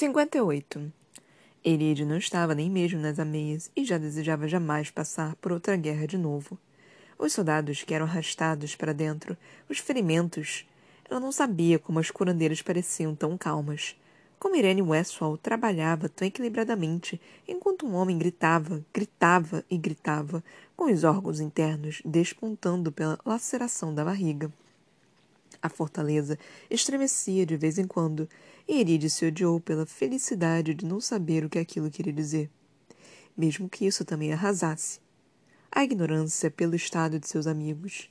58. Eride não estava nem mesmo nas ameias e já desejava jamais passar por outra guerra de novo. Os soldados que eram arrastados para dentro, os ferimentos. Ela não sabia como as curandeiras pareciam tão calmas. Como Irene Westphal trabalhava tão equilibradamente, enquanto um homem gritava, gritava e gritava, com os órgãos internos despontando pela laceração da barriga. A fortaleza estremecia de vez em quando, e Eride se odiou pela felicidade de não saber o que aquilo queria dizer. Mesmo que isso também arrasasse. A ignorância pelo estado de seus amigos.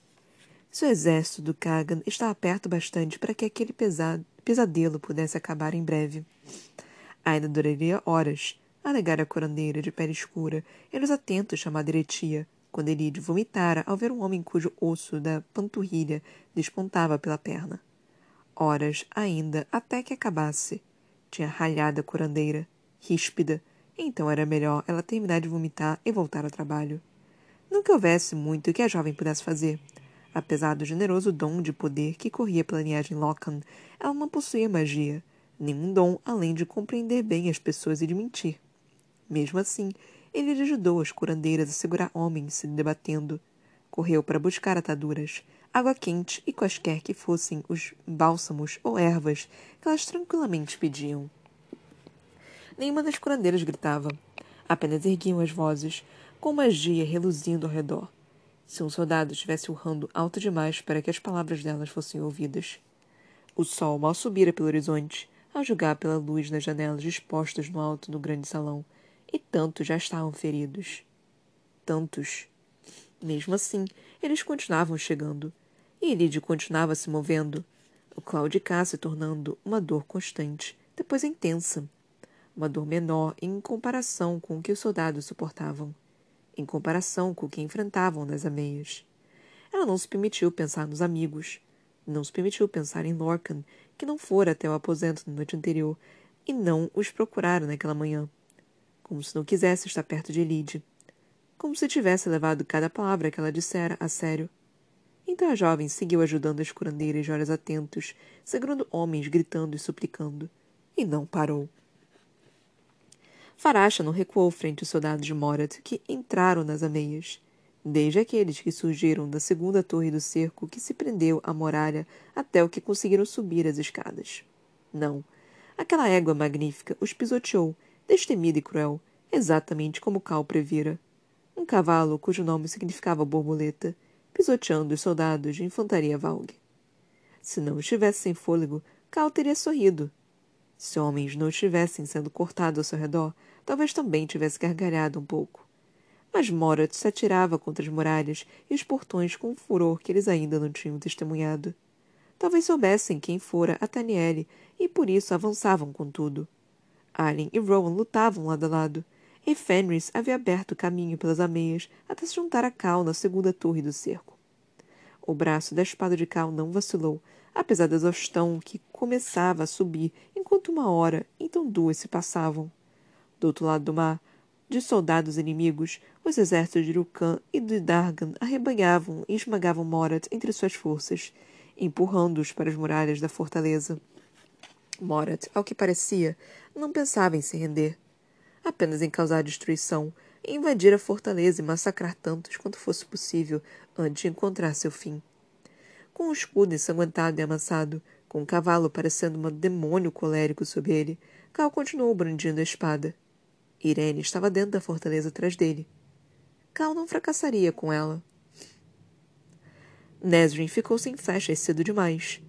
Seu exército do Kagan estava perto bastante para que aquele pesadelo pudesse acabar em breve. Ainda duraria horas, alegara a curandeira de pele escura e nos atentos chamada Eretia, quando Elide vomitara ao ver um homem cujo osso da panturrilha despontava pela perna. Horas ainda até que acabasse. Tinha ralhado a curandeira, ríspida, então era melhor ela terminar de vomitar e voltar ao trabalho. Não que houvesse muito que a jovem pudesse fazer. Apesar do generoso dom de poder que corria pela linhagem Lockham, ela não possuía magia, nenhum dom além de compreender bem as pessoas e de mentir. Mesmo assim, ele ajudou as curandeiras a segurar homens se debatendo. Correu para buscar ataduras, água quente e quaisquer que fossem os bálsamos ou ervas que elas tranquilamente pediam. Nenhuma das curandeiras gritava. Apenas erguiam as vozes, com magia reluzindo ao redor. Se um soldado estivesse urrando alto demais para que as palavras delas fossem ouvidas. O sol mal subira pelo horizonte, a julgar pela luz nas janelas dispostas no alto do grande salão, e tantos já estavam feridos. Tantos. Mesmo assim, eles continuavam chegando, e Elide continuava se movendo, o claudicar se tornando uma dor constante, depois intensa. Uma dor menor em comparação com o que os soldados suportavam, em comparação com o que enfrentavam nas ameias. Ela não se permitiu pensar nos amigos, não se permitiu pensar em Lorcan, que não fora até o aposento na noite anterior e não os procurara naquela manhã como se não quisesse estar perto de Elide, como se tivesse levado cada palavra que ela dissera a sério. Então a jovem seguiu ajudando as curandeiras de olhos atentos, segurando homens gritando e suplicando, e não parou. Faracha não recuou frente aos soldados de Morat que entraram nas ameias, desde aqueles que surgiram da segunda torre do cerco que se prendeu à muralha até o que conseguiram subir as escadas. Não. Aquela égua magnífica os pisoteou destemida e cruel, exatamente como Cal previra. Um cavalo cujo nome significava borboleta, pisoteando os soldados de infantaria Valg. Se não estivesse sem fôlego, Cal teria sorrido. Se homens não estivessem sendo cortados ao seu redor, talvez também tivesse gargalhado um pouco. Mas Morat se atirava contra as muralhas e os portões com um furor que eles ainda não tinham testemunhado. Talvez soubessem quem fora a Taniele e por isso avançavam com tudo. Alien e Rowan lutavam lado a lado, e Fenris havia aberto caminho pelas ameias até se juntar a Cal na segunda torre do cerco. O braço da espada de Cal não vacilou, apesar da exaustão que começava a subir enquanto uma hora, então duas se passavam. Do outro lado do mar, de soldados inimigos, os exércitos de Rukan e de Dargan arrebanhavam e esmagavam Morat entre suas forças, empurrando-os para as muralhas da fortaleza. Morat, ao que parecia, não pensava em se render, apenas em causar destruição, e invadir a fortaleza e massacrar tantos quanto fosse possível antes de encontrar seu fim. Com o escudo ensanguentado e amassado, com o cavalo parecendo um demônio colérico sob ele, Cal continuou brandindo a espada. Irene estava dentro da fortaleza atrás dele. Cal não fracassaria com ela. Nesrin ficou sem flechas cedo demais.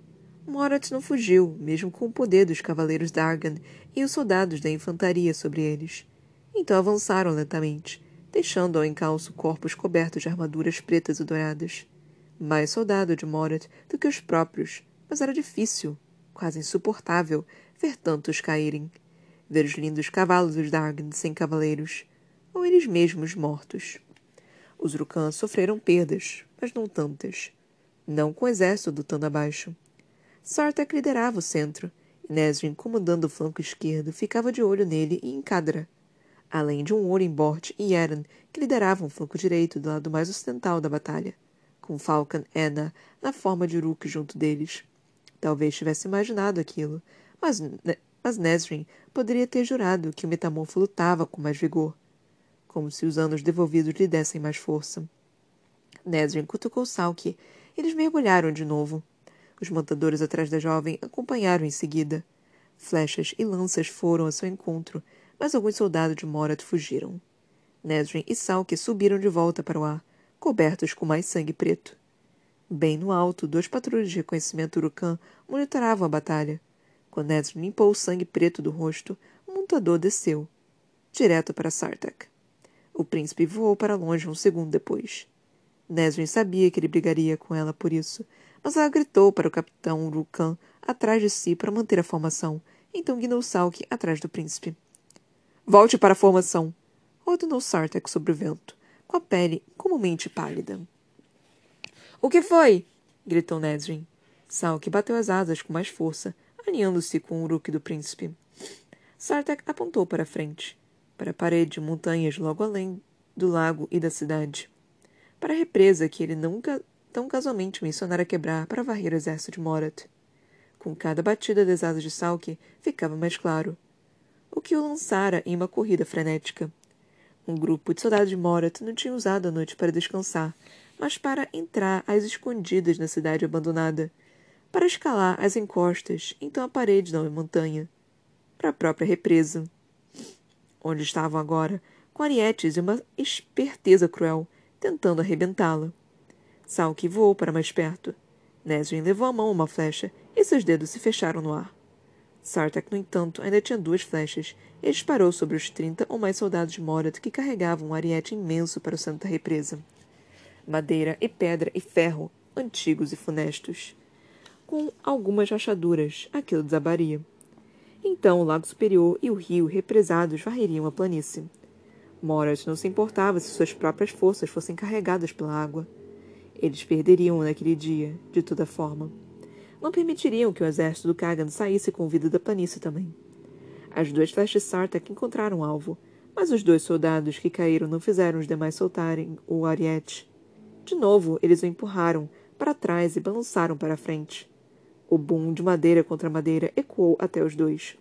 Morat não fugiu, mesmo com o poder dos cavaleiros Dargan e os soldados da infantaria sobre eles. Então avançaram lentamente, deixando ao encalço corpos cobertos de armaduras pretas e douradas. Mais soldado de Morat do que os próprios, mas era difícil, quase insuportável, ver tantos caírem. Ver os lindos cavalos dos Dargan sem cavaleiros, ou eles mesmos mortos. Os Rukan sofreram perdas, mas não tantas. Não com o exército lutando abaixo. Sartak liderava o centro, Nesrin, comandando o flanco esquerdo, ficava de olho nele e em Kadra, além de um ouro em e Eren, que lideravam o flanco direito do lado mais ocidental da batalha, com Falcon Enna na forma de Uruk junto deles. Talvez tivesse imaginado aquilo, mas mas Nesrin poderia ter jurado que o metamorfo lutava com mais vigor, como se os anos devolvidos lhe dessem mais força. Nesrin cutucou Salk. Eles mergulharam de novo. Os montadores atrás da jovem acompanharam em seguida. Flechas e lanças foram a seu encontro, mas alguns soldados de Morat fugiram. Nesrin e Salk subiram de volta para o ar, cobertos com mais sangue preto. Bem no alto, duas patrulhas de reconhecimento Urucan monitoravam a batalha. Quando Nesrin limpou o sangue preto do rosto, o montador desceu, direto para Sartak. O príncipe voou para longe um segundo depois. Nesrin sabia que ele brigaria com ela por isso, mas ela gritou para o capitão Urucan atrás de si para manter a formação, então guinou Salk atrás do príncipe. Volte para a formação! ordenou Sartak sobre o vento, com a pele comumente pálida. O que foi? gritou Nesrin. Salk bateu as asas com mais força, alinhando-se com o uruk do príncipe. Sartak apontou para a frente, para a parede de montanhas logo além do lago e da cidade, para a represa que ele nunca tão casualmente mencionara quebrar para varrer o exército de Morat. Com cada batida das asas de Salk, ficava mais claro. O que o lançara em uma corrida frenética. Um grupo de soldados de Morat não tinha usado a noite para descansar, mas para entrar às escondidas na cidade abandonada, para escalar as encostas, então a parede da montanha, para a própria represa. Onde estavam agora, com arietes e uma esperteza cruel, tentando arrebentá-la. Salk voou para mais perto. Nesrin levou a mão uma flecha e seus dedos se fecharam no ar. Sartak, no entanto, ainda tinha duas flechas e disparou sobre os trinta ou mais soldados de Morat que carregavam um ariete imenso para o centro da represa madeira e pedra e ferro, antigos e funestos. Com algumas rachaduras, aquilo desabaria. Então o lago superior e o rio represados varreriam a planície. Morat não se importava se suas próprias forças fossem carregadas pela água. Eles perderiam naquele dia, de toda forma. Não permitiriam que o exército do Kagan saísse com vida da planície também. As duas flechas Sartak encontraram alvo, mas os dois soldados que caíram não fizeram os demais soltarem o ariete. De novo, eles o empurraram para trás e balançaram para frente. O boom de madeira contra madeira ecoou até os dois.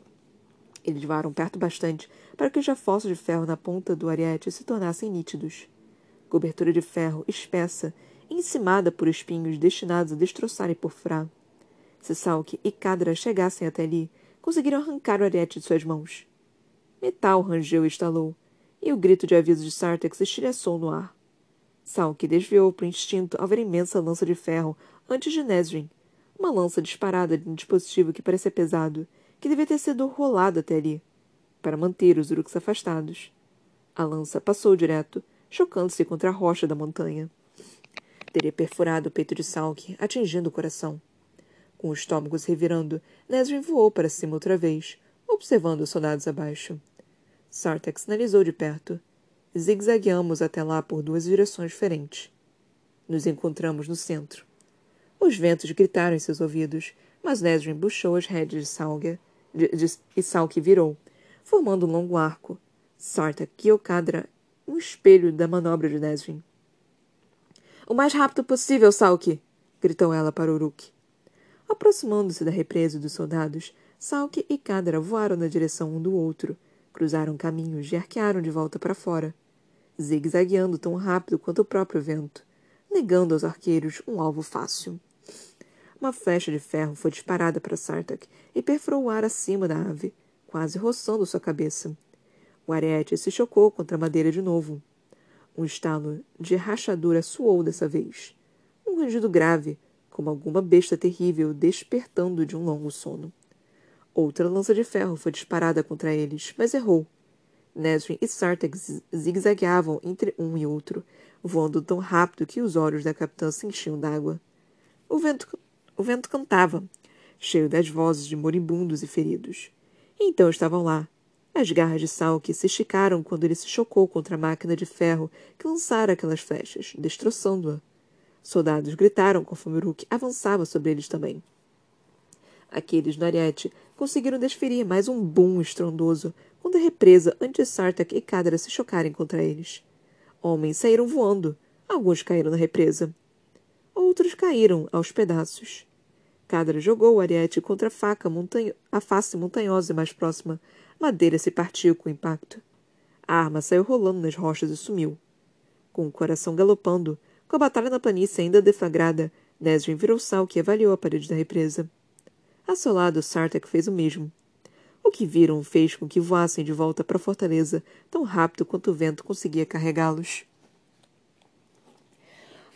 Eles voaram perto bastante para que os reforços de ferro na ponta do ariete se tornassem nítidos. Cobertura de ferro espessa, encimada por espinhos destinados a destroçar e porfurar. Se Salk e Kadra chegassem até ali, conseguiriam arrancar o ariete de suas mãos. Metal rangeu e estalou, e o grito de aviso de Sartex estilhaçou no ar. Salk desviou por instinto ao ver imensa lança de ferro antes de Nesrin. Uma lança disparada de um dispositivo que parecia pesado, que devia ter sido rolado até ali, para manter os uruks afastados. A lança passou direto, chocando-se contra a rocha da montanha. Teria perfurado o peito de Salk, atingindo o coração. Com o estômago se revirando, Nesrin voou para cima outra vez, observando os soldados abaixo. Sartek sinalizou de perto. Zigzagueamos até lá por duas direções diferentes. Nos encontramos no centro. Os ventos gritaram em seus ouvidos, mas Nesrin puxou as rédeas de Salga de, de, virou, formando um longo arco. Sarta Kyokadra, um espelho da manobra de Nesrin. O mais rápido possível, Salk! gritou ela para Uruk. Aproximando-se da represa dos soldados, Salk e Kadra voaram na direção um do outro, Cruzaram caminhos e arquearam de volta para fora, zigue-zagueando tão rápido quanto o próprio vento, negando aos arqueiros um alvo fácil. Uma flecha de ferro foi disparada para Sartak e perfurou o ar acima da ave, quase roçando sua cabeça. O ariete se chocou contra a madeira de novo. Um estalo de rachadura soou dessa vez. Um rangido grave, como alguma besta terrível despertando de um longo sono. Outra lança de ferro foi disparada contra eles, mas errou. Nesrin e Sartek zigue-zagueavam entre um e outro, voando tão rápido que os olhos da capitã se enchiam d'água. O vento, o vento cantava, cheio das vozes de moribundos e feridos. E então estavam lá. As garras de Salk se esticaram quando ele se chocou contra a máquina de ferro que lançara aquelas flechas, destroçando-a. Soldados gritaram conforme Uruk avançava sobre eles também. Aqueles no Ariete conseguiram desferir mais um boom estrondoso quando a represa antes Sartak e Kadra se chocarem contra eles. Homens saíram voando. Alguns caíram na represa. Outros caíram aos pedaços. Cadra jogou o ariete contra a faca montanho... a face montanhosa mais próxima. Madeira se partiu com o impacto. A arma saiu rolando nas rochas e sumiu. Com o coração galopando, com a batalha na planície ainda deflagrada, Nesrin virou Salk e avaliou a parede da represa. A seu lado, Sartek fez o mesmo. O que viram fez com que voassem de volta para a fortaleza tão rápido quanto o vento conseguia carregá-los.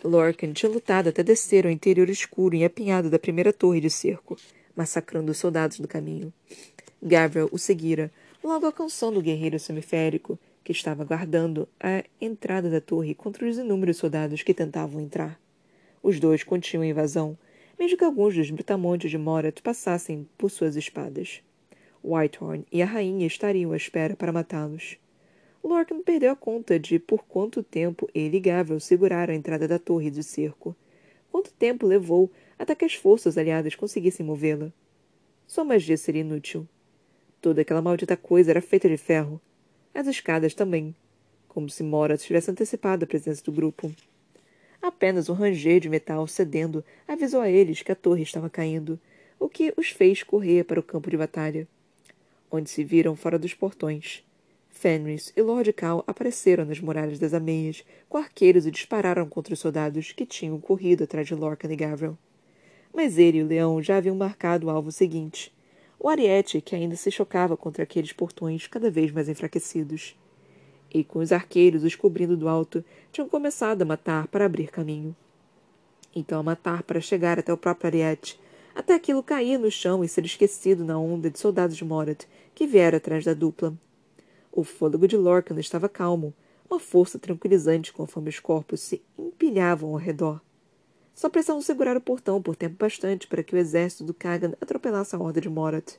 Lorcan tinha lutado até descer ao interior escuro e apinhado da primeira torre de cerco, massacrando os soldados do caminho. Gabriel o seguira, logo alcançando o guerreiro semiférico, que estava guardando a entrada da torre contra os inúmeros soldados que tentavam entrar. Os dois continham a invasão, mesmo que alguns dos brutamontes de Morat passassem por suas espadas. Whitehorn e a rainha estariam à espera para matá-los. Lorcan perdeu a conta de por quanto tempo ele e Gavel seguraram a entrada da torre de cerco. Quanto tempo levou até que as forças aliadas conseguissem movê-la. Sua magia seria inútil. Toda aquela maldita coisa era feita de ferro. As escadas também. Como se Morat tivesse antecipado a presença do grupo. Apenas um ranger de metal cedendo avisou a eles que a torre estava caindo, o que os fez correr para o campo de batalha onde se viram fora dos portões. Fenris e Lord Cal apareceram nas muralhas das ameias, com arqueiros e dispararam contra os soldados que tinham corrido atrás de Lorcan e Gavril. Mas ele e o leão já haviam marcado o alvo seguinte. O ariete, que ainda se chocava contra aqueles portões cada vez mais enfraquecidos. E com os arqueiros os cobrindo do alto, tinham começado a matar para abrir caminho. Então a matar para chegar até o próprio ariete, até aquilo cair no chão e ser esquecido na onda de soldados de Morat, que viera atrás da dupla. O fôlego de Lorcan estava calmo, uma força tranquilizante conforme os corpos se empilhavam ao redor. Só precisavam segurar o portão por tempo bastante para que o exército do Kagan atropelasse a horda de Morat.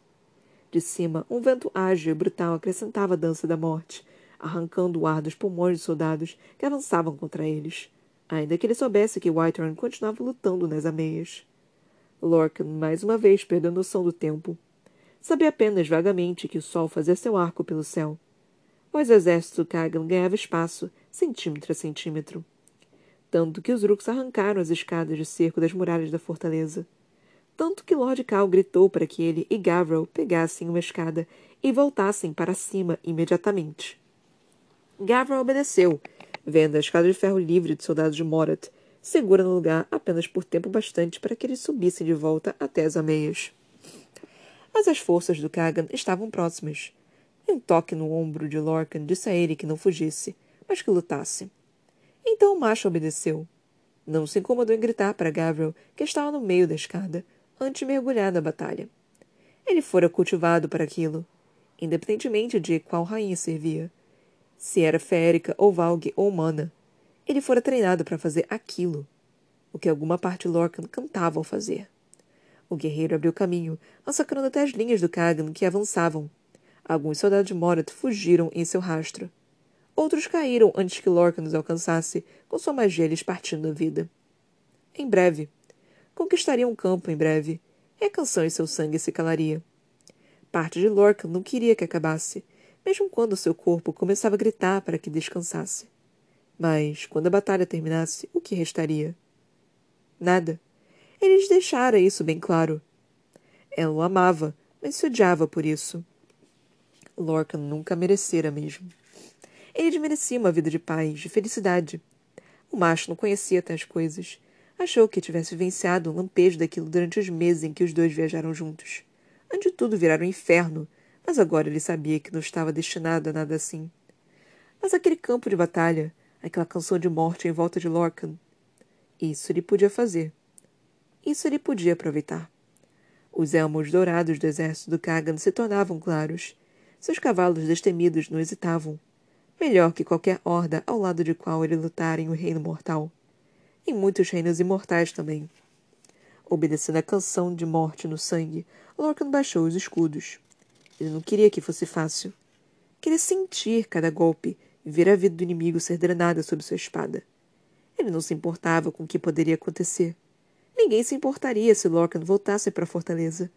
De cima, um vento ágil e brutal acrescentava a dança da morte, arrancando o ar dos pulmões dos soldados que avançavam contra eles, ainda que ele soubesse que Whitehorn continuava lutando nas ameias. Lorcan mais uma vez perdeu a noção do tempo. Sabia apenas vagamente que o sol fazia seu arco pelo céu. Mas o exército Kagan ganhava espaço, centímetro a centímetro. Tanto que os Rooks arrancaram as escadas de cerco das muralhas da fortaleza. Tanto que Lord Cal gritou para que ele e Gavril pegassem uma escada e voltassem para cima imediatamente. Gavril obedeceu, vendo a escada de ferro livre de soldados de Morat, segura no lugar apenas por tempo bastante para que eles subissem de volta até as ameias. Mas as forças do Kagan estavam próximas. E um toque no ombro de Lorcan disse a ele que não fugisse, mas que lutasse. Então o macho obedeceu. Não se incomodou em gritar para Gabriel, que estava no meio da escada, antes de mergulhar na batalha. Ele fora cultivado para aquilo, independentemente de qual rainha servia. Se era férica, ou valgue, ou humana. Ele fora treinado para fazer aquilo, o que alguma parte Lorcan cantava ao fazer. O guerreiro abriu caminho, massacrando até as linhas do Kagan que avançavam. Alguns soldados de Morat fugiram em seu rastro. Outros caíram antes que Lorcan os alcançasse, com sua magia lhes partindo a vida. Em breve. Conquistariam um campo em breve, e a canção em seu sangue se calaria. Parte de Lorcan não queria que acabasse, mesmo quando seu corpo começava a gritar para que descansasse. Mas, quando a batalha terminasse, o que restaria? Nada. Ele lhes deixara isso bem claro. Ela o amava, mas se odiava por isso. Lorcan nunca merecera mesmo. Ele desmerecia uma vida de paz, de felicidade. O macho não conhecia tais coisas. Achou que tivesse vivenciado um lampejo daquilo durante os meses em que os dois viajaram juntos. Antes de tudo virar um inferno, mas agora ele sabia que não estava destinado a nada assim. Mas aquele campo de batalha, aquela canção de morte em volta de Lorcan, isso ele podia fazer. Isso ele podia aproveitar. Os elmos dourados do exército do Kagan se tornavam claros. Seus cavalos destemidos não hesitavam. Melhor que qualquer horda ao lado de qual ele lutara em um reino mortal. Em muitos reinos imortais também. Obedecendo à canção de morte no sangue, Lorcan baixou os escudos. Ele não queria que fosse fácil. Queria sentir cada golpe e ver a vida do inimigo ser drenada sob sua espada. Ele não se importava com o que poderia acontecer. Ninguém se importaria se Lorcan voltasse para a fortaleza.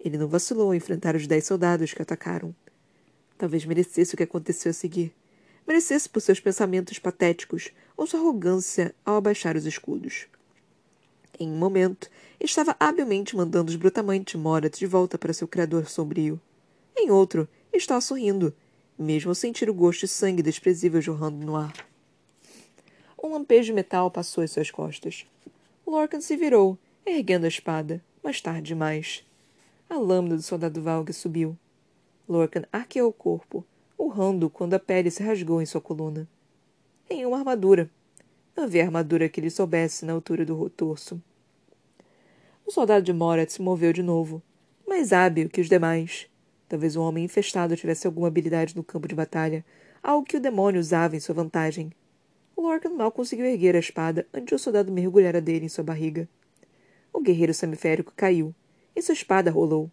Ele não vacilou em enfrentar os dez soldados que atacaram. Talvez merecesse o que aconteceu a seguir. Merecesse por seus pensamentos patéticos ou sua arrogância ao abaixar os escudos. Em um momento, estava habilmente mandando os brutamantes Morat de volta para seu criador sombrio. Em outro, estava sorrindo, mesmo ao sentir o gosto de sangue desprezível jorrando no ar. Um lampejo de metal passou às suas costas. Lorcan se virou, erguendo a espada, mas tarde demais. A lâmina do soldado Valga subiu. Lorcan arqueou o corpo, urrando quando a pele se rasgou em sua coluna. Em uma armadura. Não havia armadura que lhe soubesse na altura do torso. O soldado de Morat se moveu de novo, mais hábil que os demais. Talvez um homem infestado tivesse alguma habilidade no campo de batalha, algo que o demônio usava em sua vantagem. Lorcan mal conseguiu erguer a espada antes o soldado mergulhar a dele em sua barriga. O guerreiro semiférico caiu, e sua espada rolou.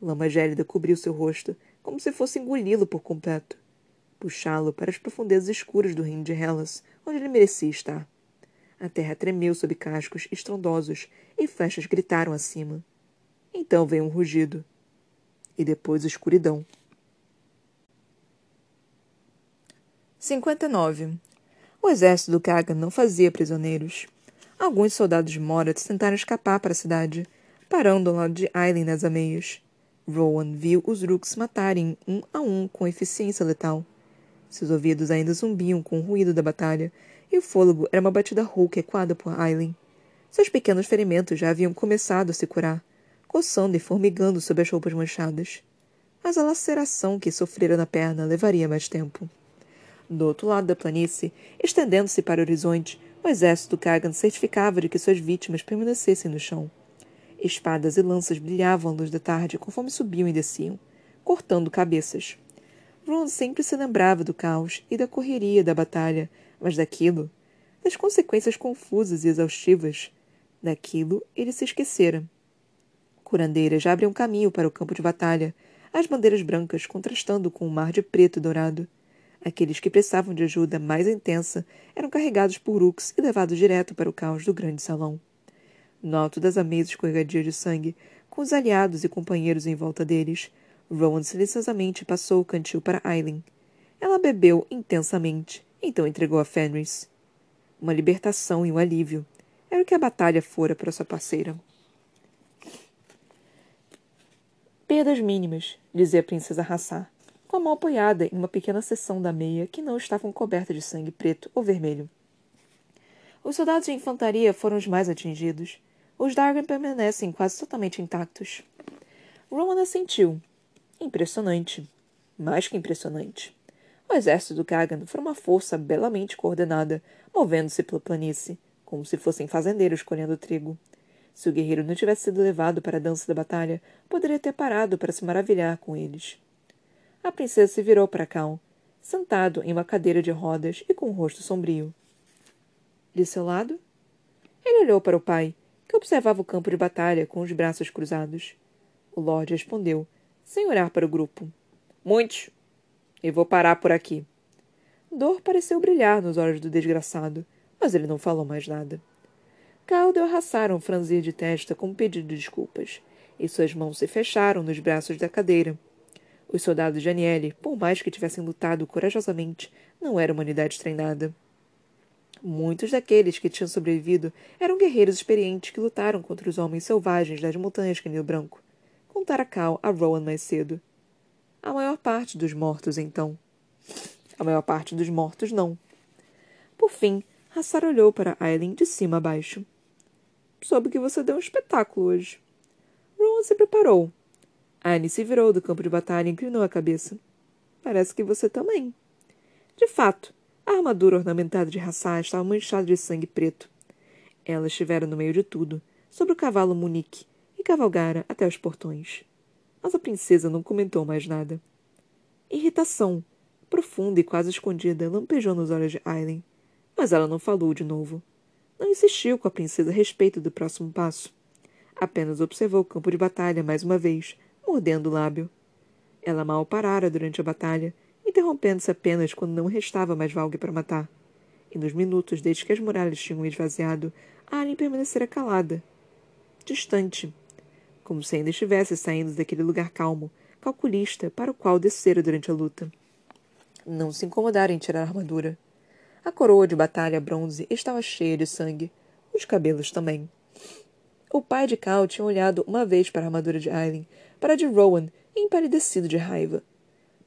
Lama gélida cobriu seu rosto, como se fosse engoli-lo por completo. Puxá-lo para as profundezas escuras do reino de Hellas, onde ele merecia estar. A terra tremeu sob cascos estrondosos e flechas gritaram acima. Então veio um rugido. E depois escuridão. 59. O exército do Kagan não fazia prisioneiros. Alguns soldados de Morat tentaram escapar para a cidade, parando ao lado de Aileen nas ameias. Rowan viu os Rooks matarem um a um com eficiência letal. Seus ouvidos ainda zumbiam com o ruído da batalha, e o fôlego era uma batida rouca ecoada por Aileen. Seus pequenos ferimentos já haviam começado a se curar, coçando e formigando sob as roupas manchadas. Mas a laceração que sofrera na perna levaria mais tempo. Do outro lado da planície, estendendo-se para o horizonte, o exército Kagan certificava de que suas vítimas permanecessem no chão. Espadas e lanças brilhavam à luz da tarde conforme subiam e desciam, cortando cabeças. Ron sempre se lembrava do caos e da correria da batalha, mas daquilo, das consequências confusas e exaustivas, daquilo ele se esquecera. Curandeiras abriam caminho para o campo de batalha, as bandeiras brancas contrastando com o mar de preto e dourado. Aqueles que precisavam de ajuda mais intensa eram carregados por Ux e levados direto para o caos do grande salão. No alto das ameias escorregadias de sangue, com os aliados e companheiros em volta deles, Rowan silenciosamente passou o cantil para Aileen. Ela bebeu intensamente, então entregou a Fenris. Uma libertação e um alívio. Era o que a batalha fora para sua parceira. Perdas mínimas, dizia a princesa Hassar com a mão apoiada em uma pequena seção da meia que não estava coberta de sangue preto ou vermelho. Os soldados de infantaria foram os mais atingidos. Os Dargan permanecem quase totalmente intactos. Roman assentiu. Impressionante. Mais que impressionante. O exército do Kagan foi uma força belamente coordenada, movendo-se pela planície, como se fossem fazendeiros colhendo trigo. Se o guerreiro não tivesse sido levado para a dança da batalha, poderia ter parado para se maravilhar com eles. A princesa se virou para Cal, sentado em uma cadeira de rodas e com o um rosto sombrio. De seu lado? Ele olhou para o pai, que observava o campo de batalha com os braços cruzados. O Lorde respondeu, sem olhar para o grupo. Muitos. E vou parar por aqui. Dor pareceu brilhar nos olhos do desgraçado, mas ele não falou mais nada. Cal deu um franzir de testa como pedido de desculpas, e suas mãos se fecharam nos braços da cadeira, os soldados de Aniele, por mais que tivessem lutado corajosamente, não eram uma unidade treinada. Muitos daqueles que tinham sobrevivido eram guerreiros experientes que lutaram contra os homens selvagens das montanhas Canil Branco. Contara Cal a Rowan mais cedo. A maior parte dos mortos, então. A maior parte dos mortos, não. Por fim, Hassar olhou para Aileen de cima a baixo. Soube que você deu um espetáculo hoje. Rowan se preparou, Anne se virou do campo de batalha e inclinou a cabeça. Parece que você também. De fato, a armadura ornamentada de raçá estava manchada de sangue preto. Ela estivera no meio de tudo, sobre o cavalo Munique, e cavalgara até os portões. Mas a princesa não comentou mais nada. Irritação, profunda e quase escondida, lampejou nos olhos de Aileen, mas ela não falou de novo. Não insistiu com a princesa a respeito do próximo passo. Apenas observou o campo de batalha mais uma vez, mordendo o lábio. Ela mal parara durante a batalha, interrompendo-se apenas quando não restava mais Valgue para matar. E nos minutos desde que as muralhas tinham esvaziado, Alien permanecera calada, distante, como se ainda estivesse saindo daquele lugar calmo, calculista, para o qual descera durante a luta. Não se incomodara em tirar a armadura. A coroa de batalha bronze estava cheia de sangue, os cabelos também. O pai de Cal tinha olhado uma vez para a armadura de Aileen, para a de Rowan, empalidecido de raiva.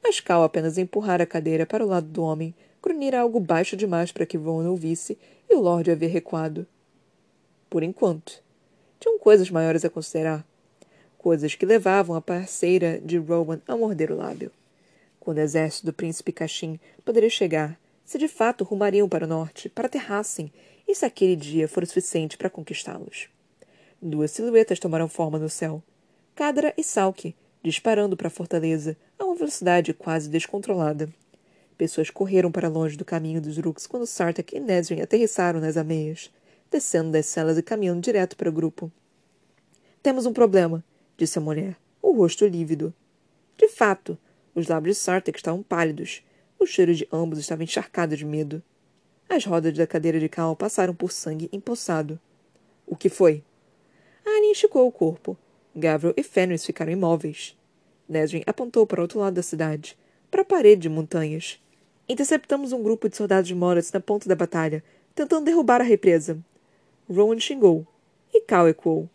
Mas Cal apenas empurrara a cadeira para o lado do homem, grunhira algo baixo demais para que Rowan ouvisse, e o Lorde havia recuado. Por enquanto. Tinham coisas maiores a considerar. Coisas que levavam a parceira de Rowan a morder o lábio. Quando o exército do príncipe Cachim poderia chegar, se de fato rumariam para o norte, para Terrassen, e se aquele dia for o suficiente para conquistá-los. Duas silhuetas tomaram forma no céu. Cadra e Salk, disparando para a fortaleza a uma velocidade quase descontrolada. Pessoas correram para longe do caminho dos Rooks quando Sartak e Nesrin aterrissaram nas ameias, descendo das celas e caminhando direto para o grupo. Temos um problema, disse a mulher, o rosto lívido. De fato, os lábios de Sartak estavam pálidos. O cheiro de ambos estava encharcado de medo. As rodas da cadeira de cal passaram por sangue empoçado. O que foi? Annie esticou o corpo. Gavril e Fenris ficaram imóveis. Nesrin apontou para o outro lado da cidade, para a parede de montanhas. Interceptamos um grupo de soldados de Moritz na ponta da batalha, tentando derrubar a represa. Rowan xingou. E Cal ecoou.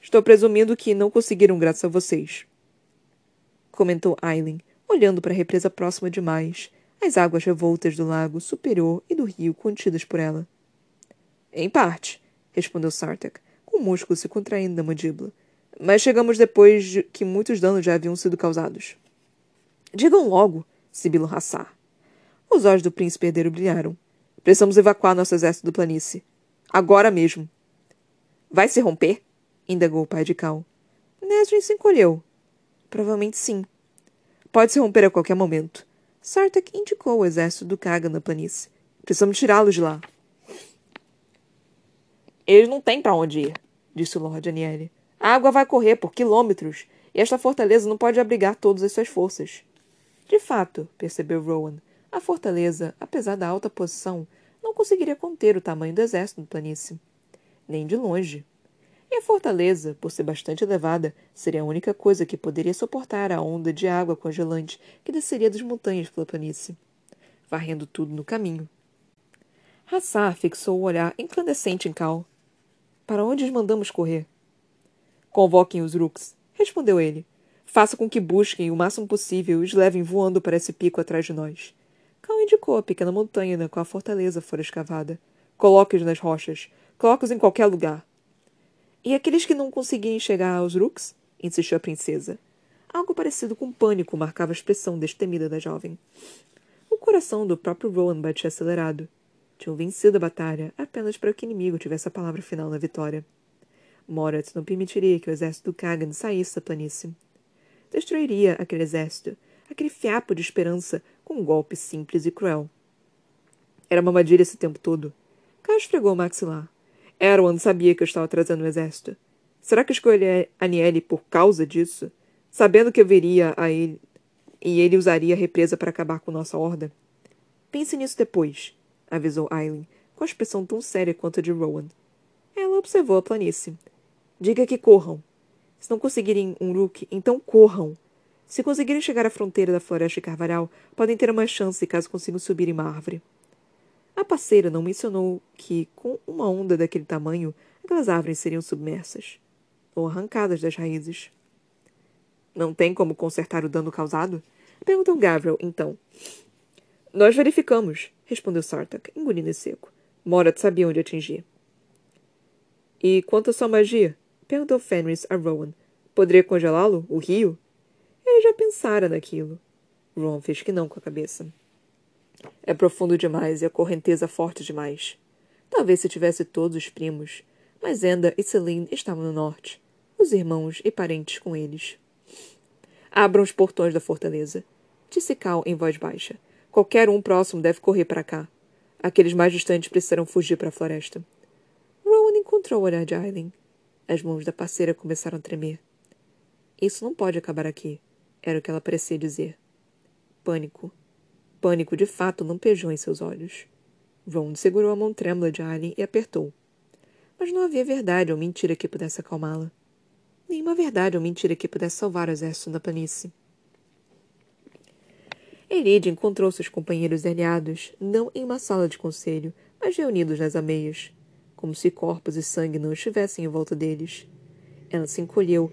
Estou presumindo que não conseguiram graças a vocês. Comentou Aileen, olhando para a represa próxima demais, as águas revoltas do lago superior e do rio contidas por ela. Em parte, respondeu Sartak, com o músculo se contraindo na mandíbula. Mas chegamos depois de que muitos danos já haviam sido causados. Digam logo, Sibilo Hassar. Os olhos do príncipe herdeiro brilharam. Precisamos evacuar nosso exército do planície. Agora mesmo. Vai se romper? indagou o pai de Cal. Nesrin se encolheu. Provavelmente sim. Pode se romper a qualquer momento. Sartak indicou o exército do Kaga na planície. Precisamos tirá-los de lá. Eles não têm para onde ir, disse o Lord Aniele. A água vai correr por quilômetros e esta fortaleza não pode abrigar todas as suas forças. De fato, percebeu Rowan, a fortaleza, apesar da alta posição, não conseguiria conter o tamanho do exército do planície. Nem de longe. E a fortaleza, por ser bastante elevada, seria a única coisa que poderia suportar a onda de água congelante que desceria das montanhas pela planície, varrendo tudo no caminho. Hassar fixou o olhar incandescente em Cal. Para onde os mandamos correr? Convoquem os Rooks, respondeu ele. Faça com que busquem o máximo possível e os levem voando para esse pico atrás de nós. Cal indicou a pequena montanha na qual a fortaleza fora escavada. Coloque-os nas rochas. Coloque-os em qualquer lugar. E aqueles que não conseguirem chegar aos Rooks? insistiu a princesa. Algo parecido com pânico marcava a expressão destemida da jovem. O coração do próprio Rowan batia acelerado. Tinham vencido a batalha apenas para que o inimigo tivesse a palavra final na vitória. Morat não permitiria que o exército do Kagan saísse da planície. Destruiria aquele exército, aquele fiapo de esperança, com um golpe simples e cruel. Era uma armadilha esse tempo todo. Caio esfregou o maxilar. Erwan sabia que eu estava trazendo o exército. Será que escolhi Aniele por causa disso? Sabendo que eu veria a ele e ele usaria a represa para acabar com nossa horda? Pense nisso depois avisou Aileen, com a expressão tão séria quanto a de Rowan. Ela observou a planície. Diga que corram. Se não conseguirem um Rook, então corram. Se conseguirem chegar à fronteira da floresta de Carvalhal, podem ter uma chance caso consigam subir em uma árvore. A parceira não mencionou que, com uma onda daquele tamanho, aquelas árvores seriam submersas ou arrancadas das raízes. Não tem como consertar o dano causado? Perguntou Gavril, então. Nós verificamos, respondeu Sartak, engolindo seco. Morat sabia onde atingir. E quanto à sua magia? Perguntou Fenris a Rowan. Poderia congelá-lo, o rio? Ele já pensara naquilo. Rowan fez que não com a cabeça. É profundo demais e a correnteza forte demais. Talvez se tivesse todos os primos, mas Enda e Celine estavam no norte, os irmãos e parentes com eles. Abram os portões da fortaleza, disse Cal em voz baixa. Qualquer um próximo deve correr para cá. Aqueles mais distantes precisarão fugir para a floresta. Rowan encontrou o olhar de Aileen. As mãos da parceira começaram a tremer. Isso não pode acabar aqui, era o que ela parecia dizer. Pânico. Pânico de fato lampejou em seus olhos. Ron segurou a mão trêmula de Aileen e apertou. Mas não havia verdade ou mentira que pudesse acalmá-la. Nenhuma verdade ou mentira que pudesse salvar o exército da planície. Eride encontrou seus companheiros aliados, não em uma sala de conselho, mas reunidos nas ameias. Como se corpos e sangue não estivessem em volta deles. Ela se encolheu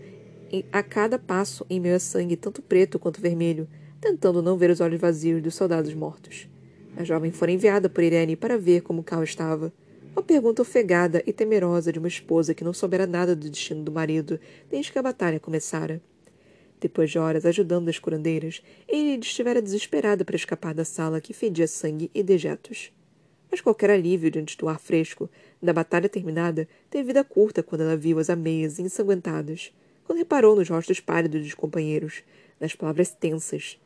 a cada passo em meio a sangue tanto preto quanto vermelho, tentando não ver os olhos vazios dos soldados mortos. A jovem fora enviada por Irene para ver como Cal estava. Uma pergunta ofegada e temerosa de uma esposa que não soubera nada do destino do marido desde que a batalha começara. Depois de horas ajudando as curandeiras, ele estivera desesperada para escapar da sala que fedia sangue e dejetos. Mas qualquer alívio diante do ar fresco, da batalha terminada, teve vida curta quando ela viu as ameias ensanguentadas, quando reparou nos rostos pálidos dos companheiros, nas palavras tensas.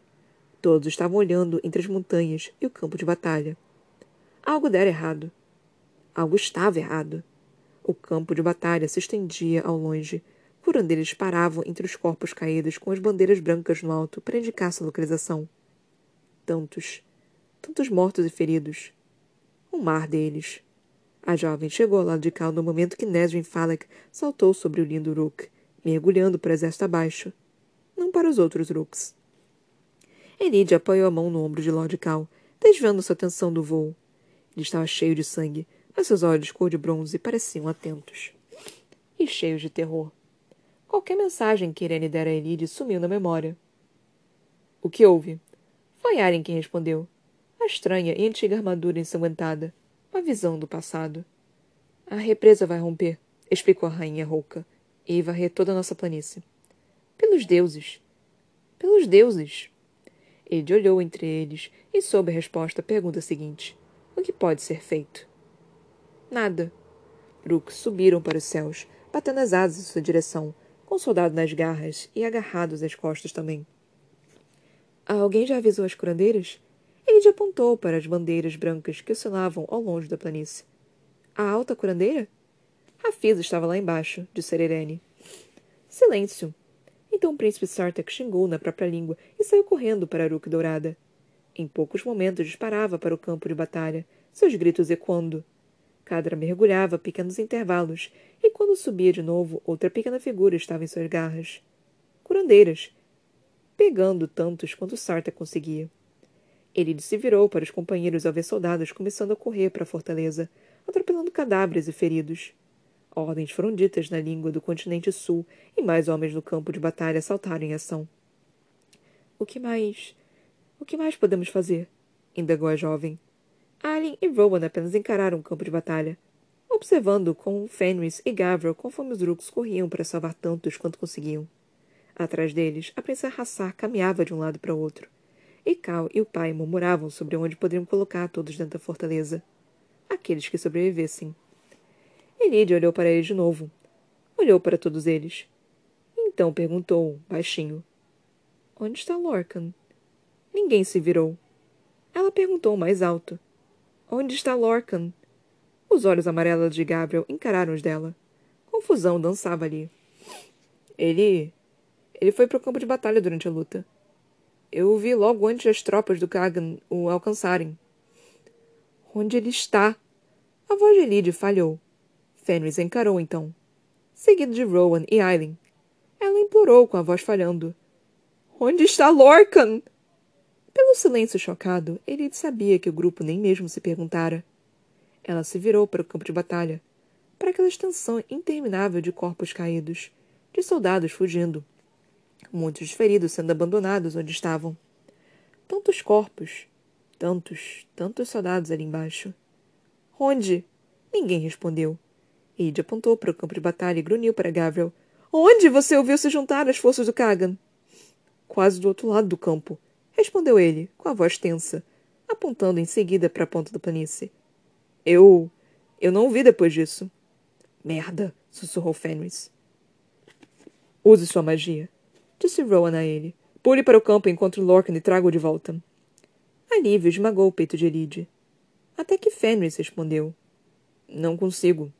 Todos estavam olhando entre as montanhas e o campo de batalha. Algo dera errado. Algo estava errado. O campo de batalha se estendia ao longe. Curandeiros paravam entre os corpos caídos com as bandeiras brancas no alto para indicar sua localização. Tantos, tantos mortos e feridos. Um mar deles. A jovem chegou ao lado de Cal no momento que Nesrin Falek saltou sobre o lindo Rook, mergulhando para exército abaixo. Não para os outros Rooks. Elidia apoiou a mão no ombro de Lord Cal, desviando sua atenção do voo. Ele estava cheio de sangue, mas seus olhos cor de bronze pareciam atentos. E cheios de terror. Qualquer mensagem que Irene dera a Elide sumiu na memória. O que houve? Foi Aren quem respondeu. A estranha e antiga armadura ensanguentada. Uma visão do passado. A represa vai romper, explicou a rainha rouca, e varrer toda a nossa planície. Pelos deuses. Pelos deuses. Ele olhou entre eles e soube a resposta à pergunta seguinte. O que pode ser feito? Nada. Brooks subiram para os céus, batendo as asas em sua direção, com o soldado nas garras e agarrados às costas também. Alguém já avisou as curandeiras? Ele apontou para as bandeiras brancas que oscilavam ao longe da planície. A alta curandeira? Rafisa estava lá embaixo, disse Irene. Silêncio! Então o príncipe Sartek xingou na própria língua e saiu correndo para Aruk Dourada. Em poucos momentos disparava para o campo de batalha, seus gritos ecoando. Cadra mergulhava pequenos intervalos, e quando subia de novo, outra pequena figura estava em suas garras. Curandeiras, pegando tantos quanto Sarta conseguia. Ele se virou para os companheiros ao ver soldados começando a correr para a fortaleza, atropelando cadáveres e feridos. Ordens foram ditas na língua do continente sul e mais homens no campo de batalha saltaram em ação. O que mais? O que mais podemos fazer? indagou a jovem. Alien e Rowan apenas encararam o campo de batalha, observando com Fenris e Gavral conforme os Rooks corriam para salvar tantos quanto conseguiam. Atrás deles, a princesa Hassar caminhava de um lado para o outro, e Cal e o pai murmuravam sobre onde poderiam colocar todos dentro da fortaleza. Aqueles que sobrevivessem. Elidia olhou para eles de novo. Olhou para todos eles. Então perguntou, baixinho: Onde está Lorcan? Ninguém se virou. Ela perguntou mais alto: Onde está Lorcan? Os olhos amarelos de Gabriel encararam os dela. Confusão dançava ali. Ele. Ele foi para o campo de batalha durante a luta. Eu o vi logo antes das tropas do Kagan o alcançarem. Onde ele está? A voz de Elide falhou. Fenris encarou então, seguido de Rowan e Aileen. Ela implorou com a voz falhando. Onde está Lorcan? Pelo silêncio chocado, ele sabia que o grupo nem mesmo se perguntara. Ela se virou para o campo de batalha, para aquela extensão interminável de corpos caídos, de soldados fugindo, muitos feridos sendo abandonados onde estavam. Tantos corpos, tantos, tantos soldados ali embaixo. Onde? Ninguém respondeu. Ide apontou para o campo de batalha e grunhiu para Gabriel. Onde você ouviu se juntar às forças do Kagan? Quase do outro lado do campo, respondeu ele, com a voz tensa, apontando em seguida para a ponta da planície. Eu. Eu não vi depois disso. Merda, sussurrou Fenris. Use sua magia, disse Rowan a ele. Pule para o campo, encontre Lorcan e traga-o de volta. Alívio esmagou o peito de Elide. Até que Fenris respondeu. Não consigo.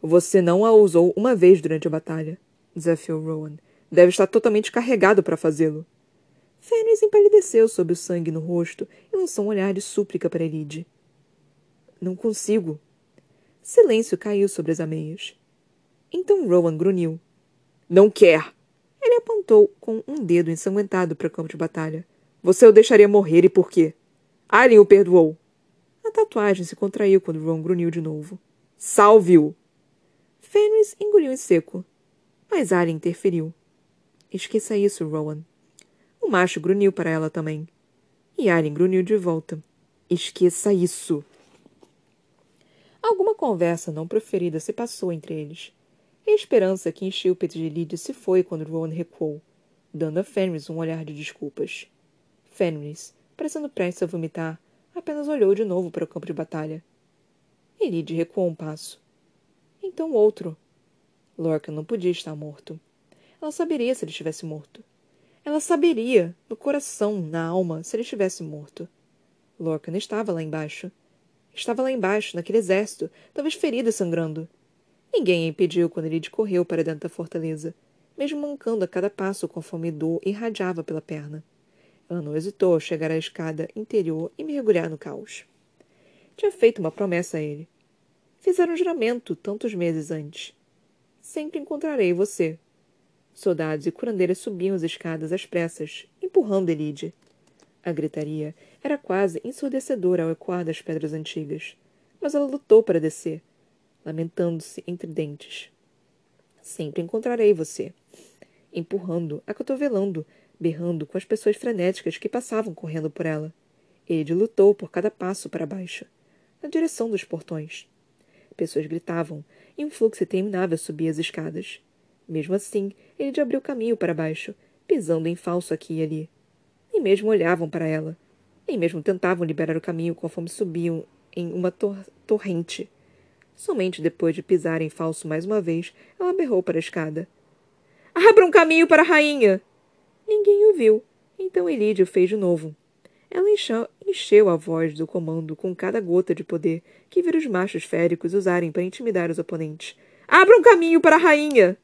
Você não a usou uma vez durante a batalha, desafiou Rowan. Deve estar totalmente carregado para fazê-lo. Fênix empalideceu sob o sangue no rosto e lançou um olhar de súplica para Elide. Não consigo. Silêncio caiu sobre as ameias. Então Rowan grunhiu. Não quer! Ele apontou com um dedo ensanguentado para o campo de batalha. Você o deixaria morrer e por quê? Alien o perdoou. A tatuagem se contraiu quando Ron grunhiu de novo. Salve-o! Fenris engoliu em seco, mas Arya interferiu. Esqueça isso, Rowan. O macho grunhiu para ela também. E Arya grunhiu de volta. Esqueça isso! Alguma conversa não proferida se passou entre eles. E a esperança que encheu o peito de Lydia se foi quando Rowan recuou, dando a Fenris um olhar de desculpas. Fenris, parecendo prestes a vomitar, apenas olhou de novo para o campo de batalha. E Lydia recuou um passo. Então outro. Lorca não podia estar morto. Ela saberia se ele estivesse morto. Ela saberia, no coração, na alma, se ele estivesse morto. Lorcan estava lá embaixo. Estava lá embaixo, naquele exército, talvez ferido e sangrando. Ninguém a impediu quando ele correu para dentro da fortaleza, mesmo mancando a cada passo conforme dor irradiava pela perna. Ela não hesitou ao chegar à escada interior e mergulhar no caos. Tinha feito uma promessa a ele. Fizeram um juramento tantos meses antes. Sempre encontrarei você. Soldados e curandeiras subiam as escadas às pressas, empurrando Elide. A gritaria era quase ensurdecedora ao ecoar das pedras antigas, mas ela lutou para descer lamentando-se entre dentes. Sempre encontrarei você. Empurrando, acotovelando, berrando com as pessoas frenéticas que passavam correndo por ela. Ele lutou por cada passo para baixo, na direção dos portões. Pessoas gritavam, e um fluxo interminável subia as escadas. Mesmo assim, ele abriu caminho para baixo, pisando em falso aqui e ali. Nem mesmo olhavam para ela. Nem mesmo tentavam liberar o caminho conforme subiam em uma tor torrente. Somente depois de pisar em falso mais uma vez, ela berrou para a escada. Abra um caminho para a rainha! Ninguém ouviu, então Elídio fez de novo. Ela encheu, encheu a voz do comando com cada gota de poder que vira os machos féricos usarem para intimidar os oponentes. Abra um caminho para a rainha!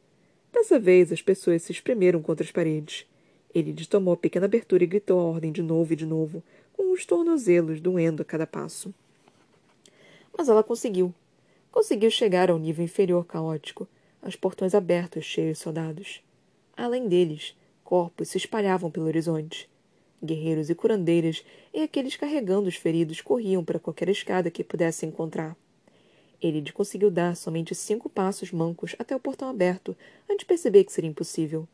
Dessa vez, as pessoas se espremeram contra as paredes. Elide tomou a pequena abertura e gritou a ordem de novo e de novo, com os tornozelos doendo a cada passo. Mas ela conseguiu. Conseguiu chegar ao nível inferior caótico, aos portões abertos cheios de soldados. Além deles, corpos se espalhavam pelo horizonte. Guerreiros e curandeiras e aqueles carregando os feridos corriam para qualquer escada que pudesse encontrar. Ele conseguiu dar somente cinco passos mancos até o portão aberto, antes de perceber que seria impossível.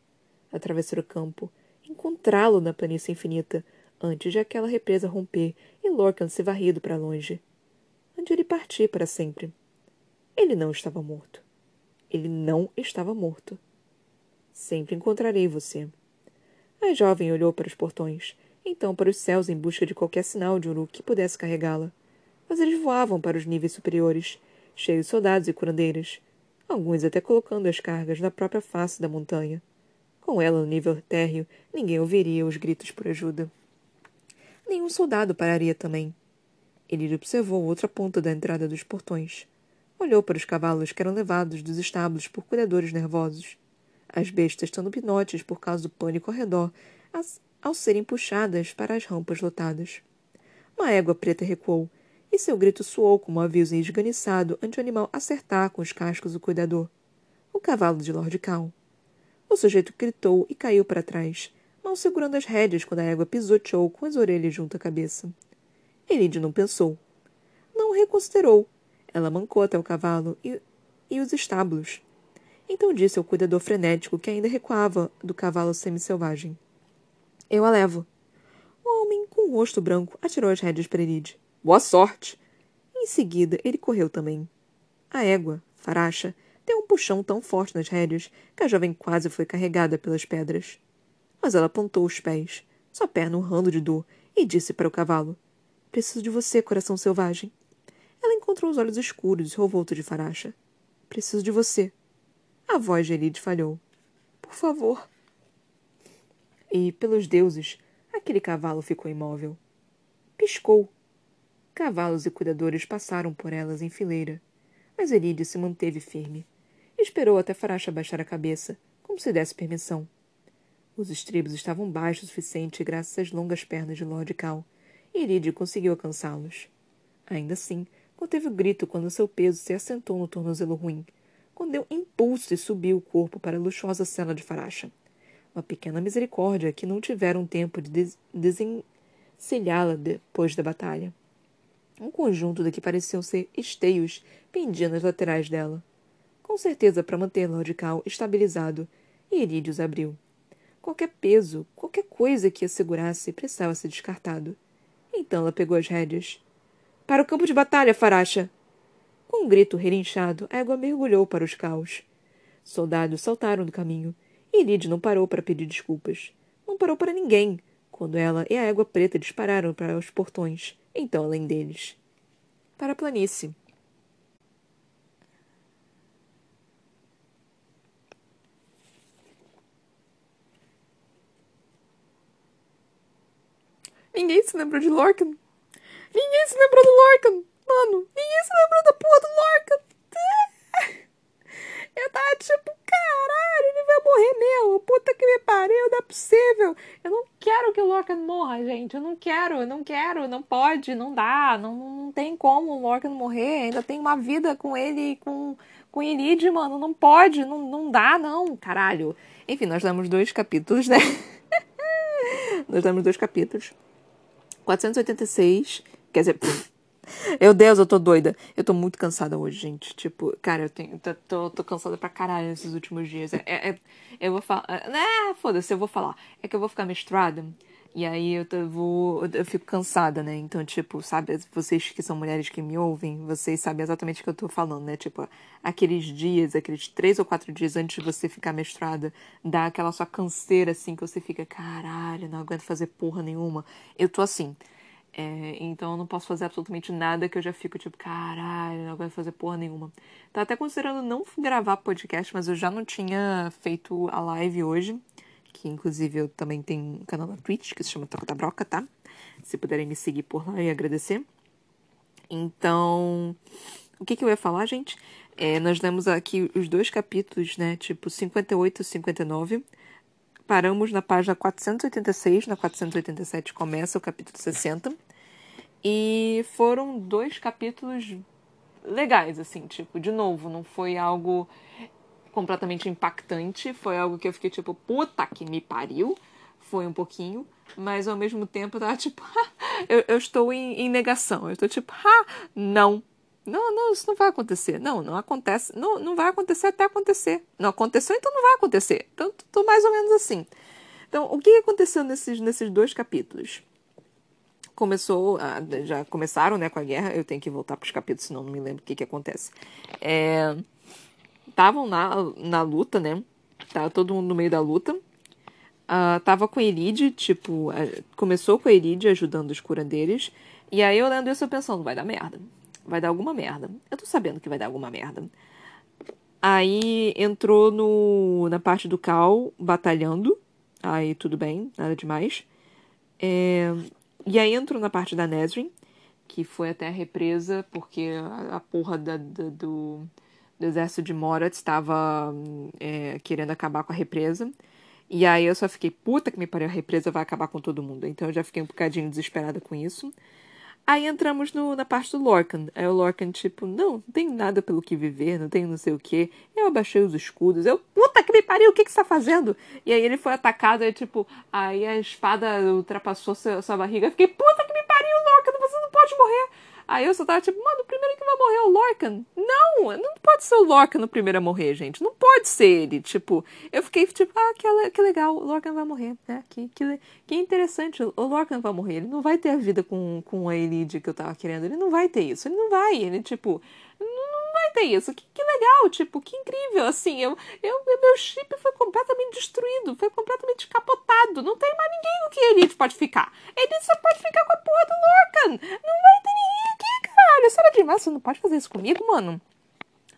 Atravessar o campo, encontrá-lo na planície infinita, antes de aquela represa romper e Lorcan se varrido para longe. Antes ele partir para sempre. Ele não estava morto. Ele não estava morto. Sempre encontrarei você. A jovem olhou para os portões, então para os céus em busca de qualquer sinal de Uruk que pudesse carregá-la. Mas eles voavam para os níveis superiores, cheios de soldados e curandeiras, alguns até colocando as cargas na própria face da montanha. Com ela no nível térreo, ninguém ouviria os gritos por ajuda. Nenhum soldado pararia também. Ele observou outra ponta da entrada dos portões. Olhou para os cavalos que eram levados dos estábulos por cuidadores nervosos. As bestas estando pinotes por causa do pânico ao redor, as, ao serem puxadas para as rampas lotadas. Uma égua preta recuou, e seu grito soou como um aviso esganiçado antes o animal acertar com os cascos o cuidador. O cavalo de Lord Cal. O sujeito gritou e caiu para trás, mal segurando as rédeas quando a égua pisoteou com as orelhas junto à cabeça. Elide não pensou. Não reconsiderou ela mancou até o cavalo e, e os estábulos. Então disse ao cuidador frenético que ainda recuava do cavalo semi-selvagem. Eu a levo. O homem, com o rosto branco, atirou as rédeas para Elide. Boa sorte! Em seguida, ele correu também. A égua, Faracha, deu um puxão tão forte nas rédeas que a jovem quase foi carregada pelas pedras. Mas ela apontou os pés, sua perna urrando de dor, e disse para o cavalo: Preciso de você, coração selvagem. Encontrou os olhos escuros e revolto de Faracha. Preciso de você. A voz de Elide falhou. Por favor. E, pelos deuses, aquele cavalo ficou imóvel. Piscou. Cavalos e cuidadores passaram por elas em fileira, mas Elide se manteve firme. Esperou até Faracha baixar a cabeça, como se desse permissão. Os estribos estavam baixos o suficiente graças às longas pernas de Lord Cal, e Elide conseguiu alcançá-los. Ainda assim, Conteve o grito quando seu peso se assentou no tornozelo ruim, quando deu impulso e subiu o corpo para a luxuosa cela de faracha. Uma pequena misericórdia que não tiveram tempo de des desencilhá-la depois da batalha. Um conjunto do que pareciam ser esteios pendia nas laterais dela. Com certeza para manter Lord Cal estabilizado, e abriu. Qualquer peso, qualquer coisa que a segurasse precisava ser descartado. Então ela pegou as rédeas. Para o campo de batalha, Faracha! Com um grito relinchado, a égua mergulhou para os caos. Soldados saltaram do caminho, e Irid não parou para pedir desculpas. Não parou para ninguém, quando ela e a égua preta dispararam para os portões, então além deles. Para a planície. Ninguém se lembrou de Lorcan. Ninguém se lembrou do Lorcan. Mano, ninguém se lembrou da porra do Lorcan. Eu tava tipo, caralho, ele vai morrer mesmo. Puta que me pariu, não é possível. Eu não quero que o Lorcan morra, gente. Eu não quero, eu não quero, não pode, não dá. Não, não tem como o Lorcan morrer. Ainda tem uma vida com ele com, com Elide, mano. Não pode, não, não dá, não, caralho. Enfim, nós damos dois capítulos, né? nós damos dois capítulos. 486, quer dizer, pff, meu Deus, eu tô doida. Eu tô muito cansada hoje, gente. Tipo, cara, eu tenho, tô, tô, tô cansada pra caralho nesses últimos dias. É, é, é eu vou falar. É, foda-se, eu vou falar. É que eu vou ficar menstruada. E aí eu, tô, vou, eu fico cansada, né? Então, tipo, sabe, vocês que são mulheres que me ouvem, vocês sabem exatamente o que eu tô falando, né? Tipo, aqueles dias, aqueles três ou quatro dias antes de você ficar menstruada, dá aquela sua canseira assim que você fica, caralho, não aguento fazer porra nenhuma. Eu tô assim. É, então eu não posso fazer absolutamente nada que eu já fico tipo, caralho, não aguento fazer porra nenhuma. Tá até considerando não gravar podcast, mas eu já não tinha feito a live hoje. Que inclusive eu também tenho um canal na Twitch que se chama Toca da Broca, tá? Se puderem me seguir por lá e agradecer. Então, o que, que eu ia falar, gente? É, nós lemos aqui os dois capítulos, né? Tipo 58 e 59. Paramos na página 486, na 487 começa o capítulo 60. E foram dois capítulos legais, assim, tipo, de novo, não foi algo completamente impactante, foi algo que eu fiquei tipo, puta que me pariu. Foi um pouquinho, mas ao mesmo tempo eu tava tipo, eu, eu estou em, em negação. Eu estou tipo, ah, não, não, não, isso não vai acontecer. Não, não acontece. Não, não vai acontecer até acontecer. Não aconteceu, então não vai acontecer. Então, tô mais ou menos assim. Então, o que aconteceu nesses, nesses dois capítulos? Começou, já começaram, né, com a guerra. Eu tenho que voltar para os capítulos, senão não me lembro o que que acontece. Estavam é, na, na luta, né? Tava todo mundo no meio da luta. Uh, tava com a Elide, tipo, começou com a Elide ajudando os curandeiros. E aí eu lendo isso eu pensando, vai dar merda vai dar alguma merda. Eu tô sabendo que vai dar alguma merda. Aí entrou no, na parte do Cal batalhando. Aí tudo bem, nada demais. É, e aí entrou na parte da Nesrin, que foi até a represa, porque a, a porra da, da, do, do exército de Morat estava é, querendo acabar com a represa. E aí eu só fiquei, puta que me pariu, a represa vai acabar com todo mundo. Então eu já fiquei um bocadinho desesperada com isso. Aí entramos no, na parte do Lorcan. Aí o Lorcan, tipo, não, não tenho nada pelo que viver, não tenho não sei o que. Eu abaixei os escudos. Eu, puta que me pariu, o que que você tá fazendo? E aí ele foi atacado, aí tipo, aí a espada ultrapassou sua, sua barriga. Eu fiquei, puta que me pariu, Lorcan, você não pode morrer. Aí eu só tava tipo, mano, o primeiro que vai morrer é o Lorcan. Não, não pode ser o Lorcan o primeiro a morrer, gente. Não pode ser ele. Tipo, eu fiquei tipo, ah, que, que legal, o Lorcan vai morrer, né? Que, que, que interessante, o Lorcan vai morrer. Ele não vai ter a vida com, com a Elide que eu tava querendo. Ele não vai ter isso. Ele não vai. Ele, tipo, não ter isso. Que, que legal, tipo, que incrível. Assim, eu, eu, meu chip foi completamente destruído, foi completamente capotado. Não tem mais ninguém com que a Elite pode ficar. Ele só pode ficar com a porra do Lorcan. Não vai ter ninguém aqui, caralho. Será demais? Você não pode fazer isso comigo, mano?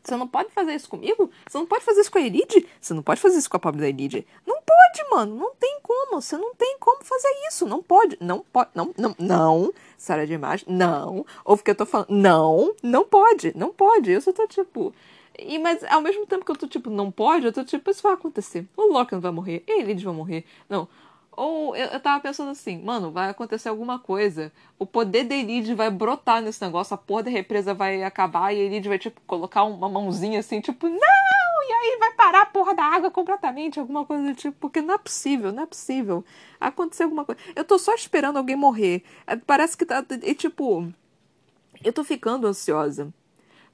Você não pode fazer isso comigo? Você não pode fazer isso com a Elide? Você não pode fazer isso com a pobre da Elide? Não pode, mano. Não tem como. Você não tem como fazer isso. Não pode. Não pode. Não, não, não. Sara de imagem. Não. Ou porque eu tô falando. Não. Não pode. Não pode. Eu só tô tipo. E, mas ao mesmo tempo que eu tô tipo, não pode, eu tô tipo, isso vai acontecer. O Loki vai morrer, eles vão morrer. Não. Ou eu, eu tava pensando assim, mano, vai acontecer alguma coisa. O poder da Elide vai brotar nesse negócio, a porra da represa vai acabar e a Elide vai, tipo, colocar uma mãozinha assim, tipo, não! E aí vai parar a porra da água completamente, alguma coisa do tipo, porque não é possível, não é possível. Acontecer alguma coisa. Eu tô só esperando alguém morrer. É, parece que tá. E tipo eu tô ficando ansiosa.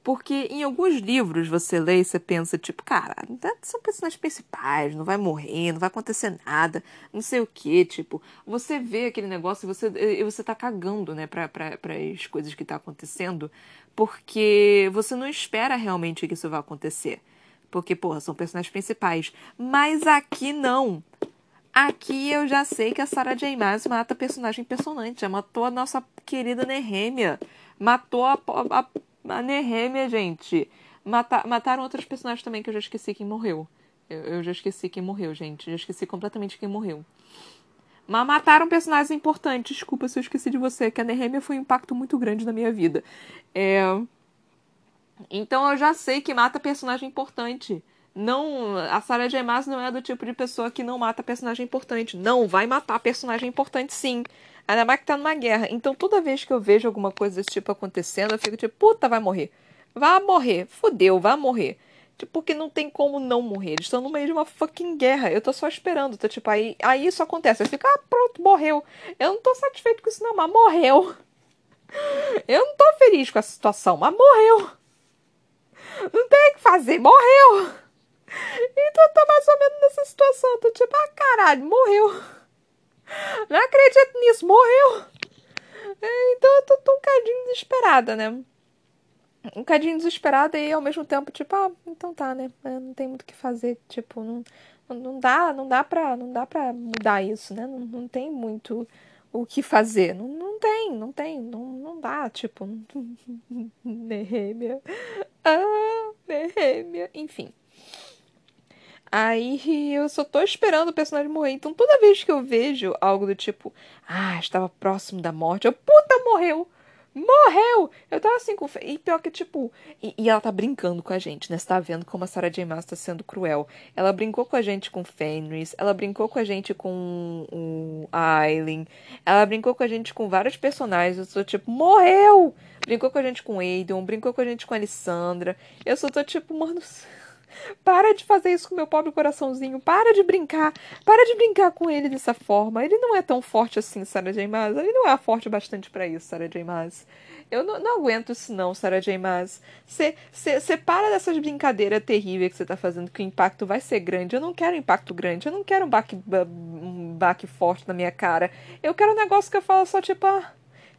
Porque em alguns livros você lê e você pensa, tipo, cara, são personagens principais, não vai morrer, não vai acontecer nada, não sei o que, tipo, você vê aquele negócio e você, e você tá cagando, né, pra, pra, as coisas que tá acontecendo, porque você não espera realmente que isso vai acontecer. Porque, porra, são personagens principais. Mas aqui não. Aqui eu já sei que a Sarah J. Maas mata personagem. Já matou a nossa querida Nehemia. Matou a, a a Nehemia, gente. Mata mataram outros personagens também que eu já esqueci quem morreu. Eu, eu, já esqueci quem morreu, gente. Já esqueci completamente quem morreu. Mas mataram personagens importantes. Desculpa se eu esqueci de você, que a Nehemia foi um impacto muito grande na minha vida. É... Então eu já sei que mata personagem importante. Não, a Sarah J. Maas não é do tipo de pessoa que não mata personagem importante. Não, vai matar personagem importante sim. Ainda mais que tá numa guerra. Então toda vez que eu vejo alguma coisa desse tipo acontecendo, eu fico tipo, puta, vai morrer. Vai morrer. Fudeu, vai morrer. Tipo, porque não tem como não morrer. Eles estão no meio de uma fucking guerra. Eu tô só esperando. Tô tipo, aí, aí isso acontece. Eu fico, ah, pronto, morreu. Eu não tô satisfeito com isso, não, mas morreu. Eu não tô feliz com a situação, mas morreu. Não tem o que fazer, morreu. Então tô mais ou menos nessa situação. Tô tipo, ah, caralho, morreu. Não acredito nisso, morreu. Então eu tô, tô um cadinho desesperada, né? Um cadinho desesperada e ao mesmo tempo, tipo, ah, então tá, né? É, não tem muito o que fazer, tipo, não, não dá, não dá pra, não dá pra mudar isso, né? Não, não tem muito o que fazer. Não, não tem, não tem, não, não dá, tipo. Nehemia. Ah, Nehemia. Enfim. Aí eu só tô esperando o personagem morrer. Então toda vez que eu vejo algo do tipo, ah, estava próximo da morte, eu, puta, morreu! Morreu! Eu tava assim com. E pior que, tipo. E, e, ela tá brincando com a gente, né? Você tá vendo como a Sarah J. Maas tá sendo cruel. Ela brincou com a gente com Fenris, ela brincou com a gente com o, Aileen, ela brincou com a gente com vários personagens. Eu sou tipo, morreu! Brincou com a gente com Aidon, brincou com a gente com a Alessandra. Eu só tô tipo, mano. Para de fazer isso com meu pobre coraçãozinho. Para de brincar. Para de brincar com ele dessa forma. Ele não é tão forte assim, Sarah J. Maas. Ele não é forte bastante para isso, Sarah J. Maas. Eu não, não, aguento isso não, Sarah J. Maas. Você para dessas brincadeiras terríveis que você tá fazendo, que o impacto vai ser grande. Eu não quero impacto grande. Eu não quero um baque, um baque forte na minha cara. Eu quero um negócio que eu falo só tipo, ah,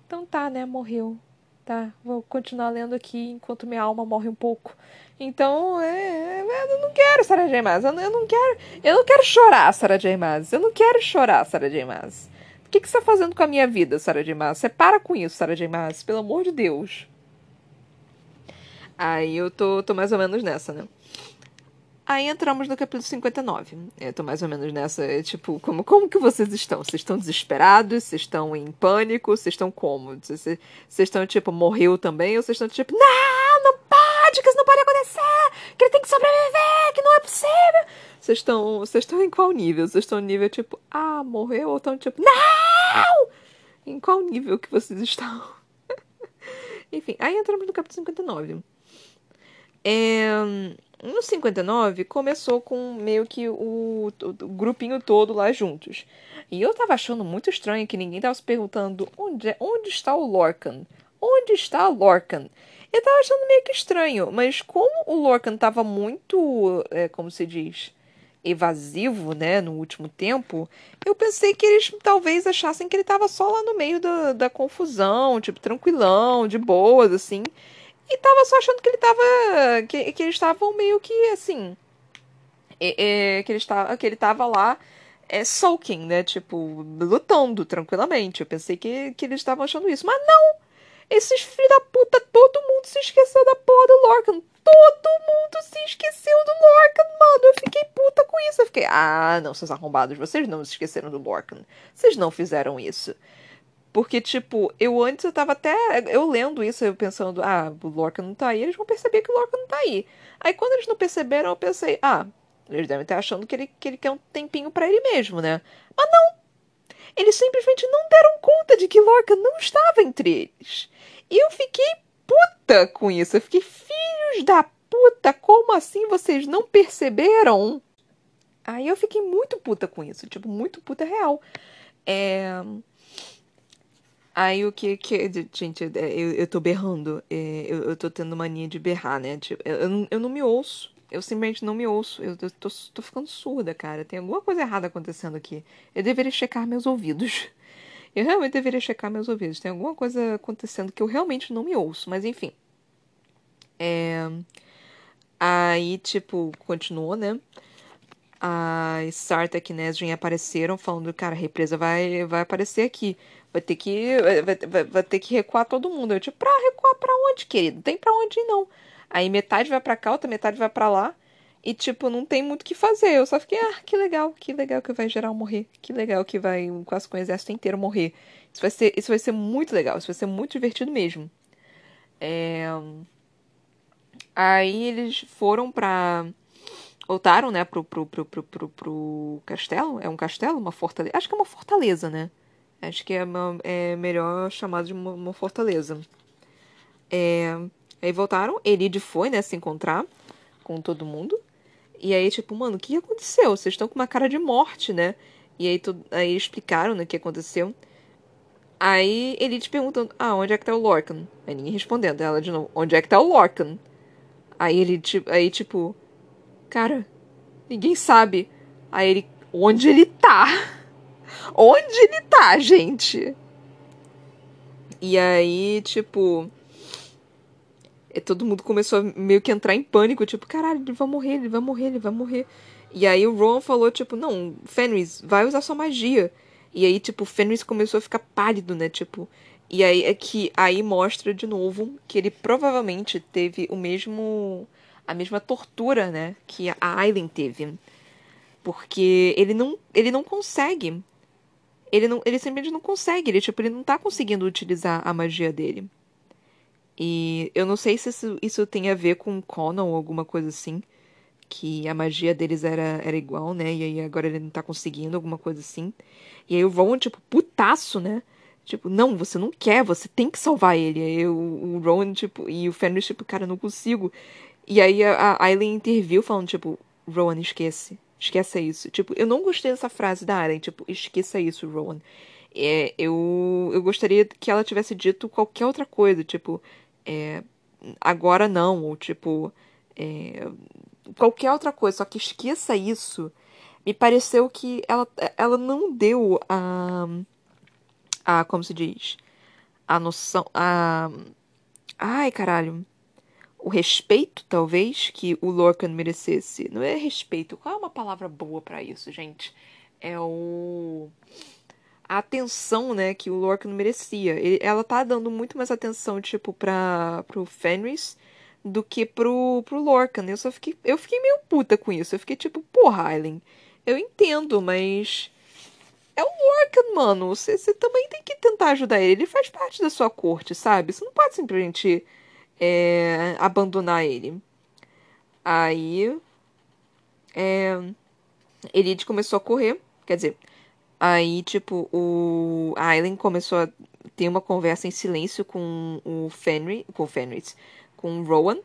então tá, né, morreu. Tá, vou continuar lendo aqui enquanto minha alma morre um pouco. Então, é, é, eu não quero Sarah J. Maas. Eu, eu, não quero, eu não quero chorar, Sarah J. Maas. Eu não quero chorar, Sarah J. Maas. O que, que você está fazendo com a minha vida, Sarah J. Maas? Você para com isso, Sarah J. Maas. Pelo amor de Deus. Aí eu tô, tô mais ou menos nessa, né? Aí entramos no capítulo 59. Eu tô mais ou menos nessa, é, tipo, como, como que vocês estão? Vocês estão desesperados? Vocês estão em pânico? Vocês estão como? Vocês, estão, tipo, morreu também? Ou vocês estão, tipo, não, não pode, que isso não pode acontecer! Que ele tem que sobreviver, que não é possível! Vocês estão, vocês estão em qual nível? Vocês estão no nível, tipo, ah, morreu? Ou estão, tipo, não! Em qual nível que vocês estão? Enfim, aí entramos no capítulo 59. É no 59, começou com meio que o, o, o, grupinho todo lá juntos. E eu tava achando muito estranho que ninguém tava se perguntando onde, é, onde está o Lorcan? Onde está o Lorcan? Eu tava achando meio que estranho, mas como o Lorcan tava muito, é, como se diz, evasivo, né, no último tempo, eu pensei que eles talvez achassem que ele tava só lá no meio da, da confusão, tipo, tranquilão, de boas, assim. E tava só achando que ele tava. que, que eles estavam meio que assim. É, é, que, ele estava, que ele tava lá é, sulking, né? Tipo, lutando tranquilamente. Eu pensei que, que eles estavam achando isso. Mas não! Esses filhos da puta, todo mundo se esqueceu da porra do Lorcan. Todo mundo se esqueceu do Lorcan, mano. Eu fiquei puta com isso. Eu fiquei, ah, não, seus arrombados, vocês não se esqueceram do Lorcan. Vocês não fizeram isso. Porque, tipo, eu antes eu tava até. Eu lendo isso, eu pensando, ah, o Lorca não tá aí, eles vão perceber que o Lorca não tá aí. Aí quando eles não perceberam, eu pensei, ah, eles devem estar achando que ele, que ele quer um tempinho para ele mesmo, né? Mas não! Eles simplesmente não deram conta de que Lorca não estava entre eles. E eu fiquei puta com isso. Eu fiquei, filhos da puta, como assim vocês não perceberam? Aí eu fiquei muito puta com isso, tipo, muito puta real. É. Aí o que que. Gente, eu, eu tô berrando. É, eu, eu tô tendo mania de berrar, né? Tipo, eu, eu, eu não me ouço. Eu simplesmente não me ouço. Eu, eu tô, tô ficando surda, cara. Tem alguma coisa errada acontecendo aqui. Eu deveria checar meus ouvidos. Eu realmente deveria checar meus ouvidos. Tem alguma coisa acontecendo que eu realmente não me ouço. Mas enfim. É... Aí, tipo, continuou, né? A Sartak e Nesrin apareceram falando, cara, a represa vai, vai aparecer aqui. Vai ter que. Vai, vai, vai ter que recuar todo mundo. Eu, tipo, pra recuar pra onde, querido? Não tem pra onde ir, não. Aí metade vai pra cá, outra metade vai pra lá. E, tipo, não tem muito o que fazer. Eu só fiquei, ah, que legal, que legal que vai geral morrer. Que legal que vai quase com o exército inteiro morrer. Isso vai ser, isso vai ser muito legal, isso vai ser muito divertido mesmo. É... Aí eles foram pra. Voltaram, né, pro, pro, pro, pro, pro, pro castelo. É um castelo? Uma fortaleza? Acho que é uma fortaleza, né? Acho que é, uma, é melhor chamado de uma, uma fortaleza. É... Aí voltaram, Elide foi, né, se encontrar com todo mundo. E aí, tipo, mano, o que aconteceu? Vocês estão com uma cara de morte, né? E aí, tu, aí explicaram né, o que aconteceu. Aí ele te perguntando, ah, onde é que tá o Lorcan? Aí ninguém respondendo. Ela de novo, onde é que tá o Lorcan? Aí ele, tipo, aí, tipo, cara, ninguém sabe. Aí ele, onde ele tá? Onde ele tá, gente? E aí, tipo, e todo mundo começou a meio que entrar em pânico, tipo, caralho, ele vai morrer, ele vai morrer, ele vai morrer. E aí o Ron falou, tipo, não, Fenris, vai usar sua magia. E aí, tipo, Fenris começou a ficar pálido, né? Tipo. E aí é que aí mostra de novo que ele provavelmente teve o mesmo. a mesma tortura, né? Que a Aileen teve. Porque ele não. ele não consegue. Ele, não, ele simplesmente não consegue. Ele, tipo, ele não tá conseguindo utilizar a magia dele. E eu não sei se isso, isso tem a ver com Conan ou alguma coisa assim. Que a magia deles era, era igual, né? E aí agora ele não tá conseguindo, alguma coisa assim. E aí o Ron, tipo, putaço, né? Tipo, não, você não quer, você tem que salvar ele. Aí o, o Ron, tipo, e o Fenris, tipo, cara, não consigo. E aí a, a Aileen interviu falando, tipo, Rowan, esquece. Esqueça isso. Tipo, eu não gostei dessa frase da Aileen, tipo, esqueça isso, Rowan. É, eu, eu gostaria que ela tivesse dito qualquer outra coisa, tipo, é, agora não, ou tipo, é, qualquer outra coisa, só que esqueça isso. Me pareceu que ela, ela não deu a. a como se diz? A noção. A. Ai, caralho. O respeito, talvez, que o Lorcan merecesse. Não é respeito. Qual é uma palavra boa para isso, gente? É o a atenção, né, que o Lorcan merecia. Ele, ela tá dando muito mais atenção, tipo, pra, pro Fenris do que pro, pro Lorcan. Eu só fiquei, eu fiquei meio puta com isso. Eu fiquei tipo, porra, Aileen, eu entendo, mas é o Lorcan, mano. Você, também tem que tentar ajudar ele. Ele faz parte da sua corte, sabe? Você não pode simplesmente é, abandonar ele. Aí, é, Elite começou a correr. Quer dizer, Aí, tipo, o Aileen começou a ter uma conversa em silêncio com o Fenry, com o Fenris, com o Rowan.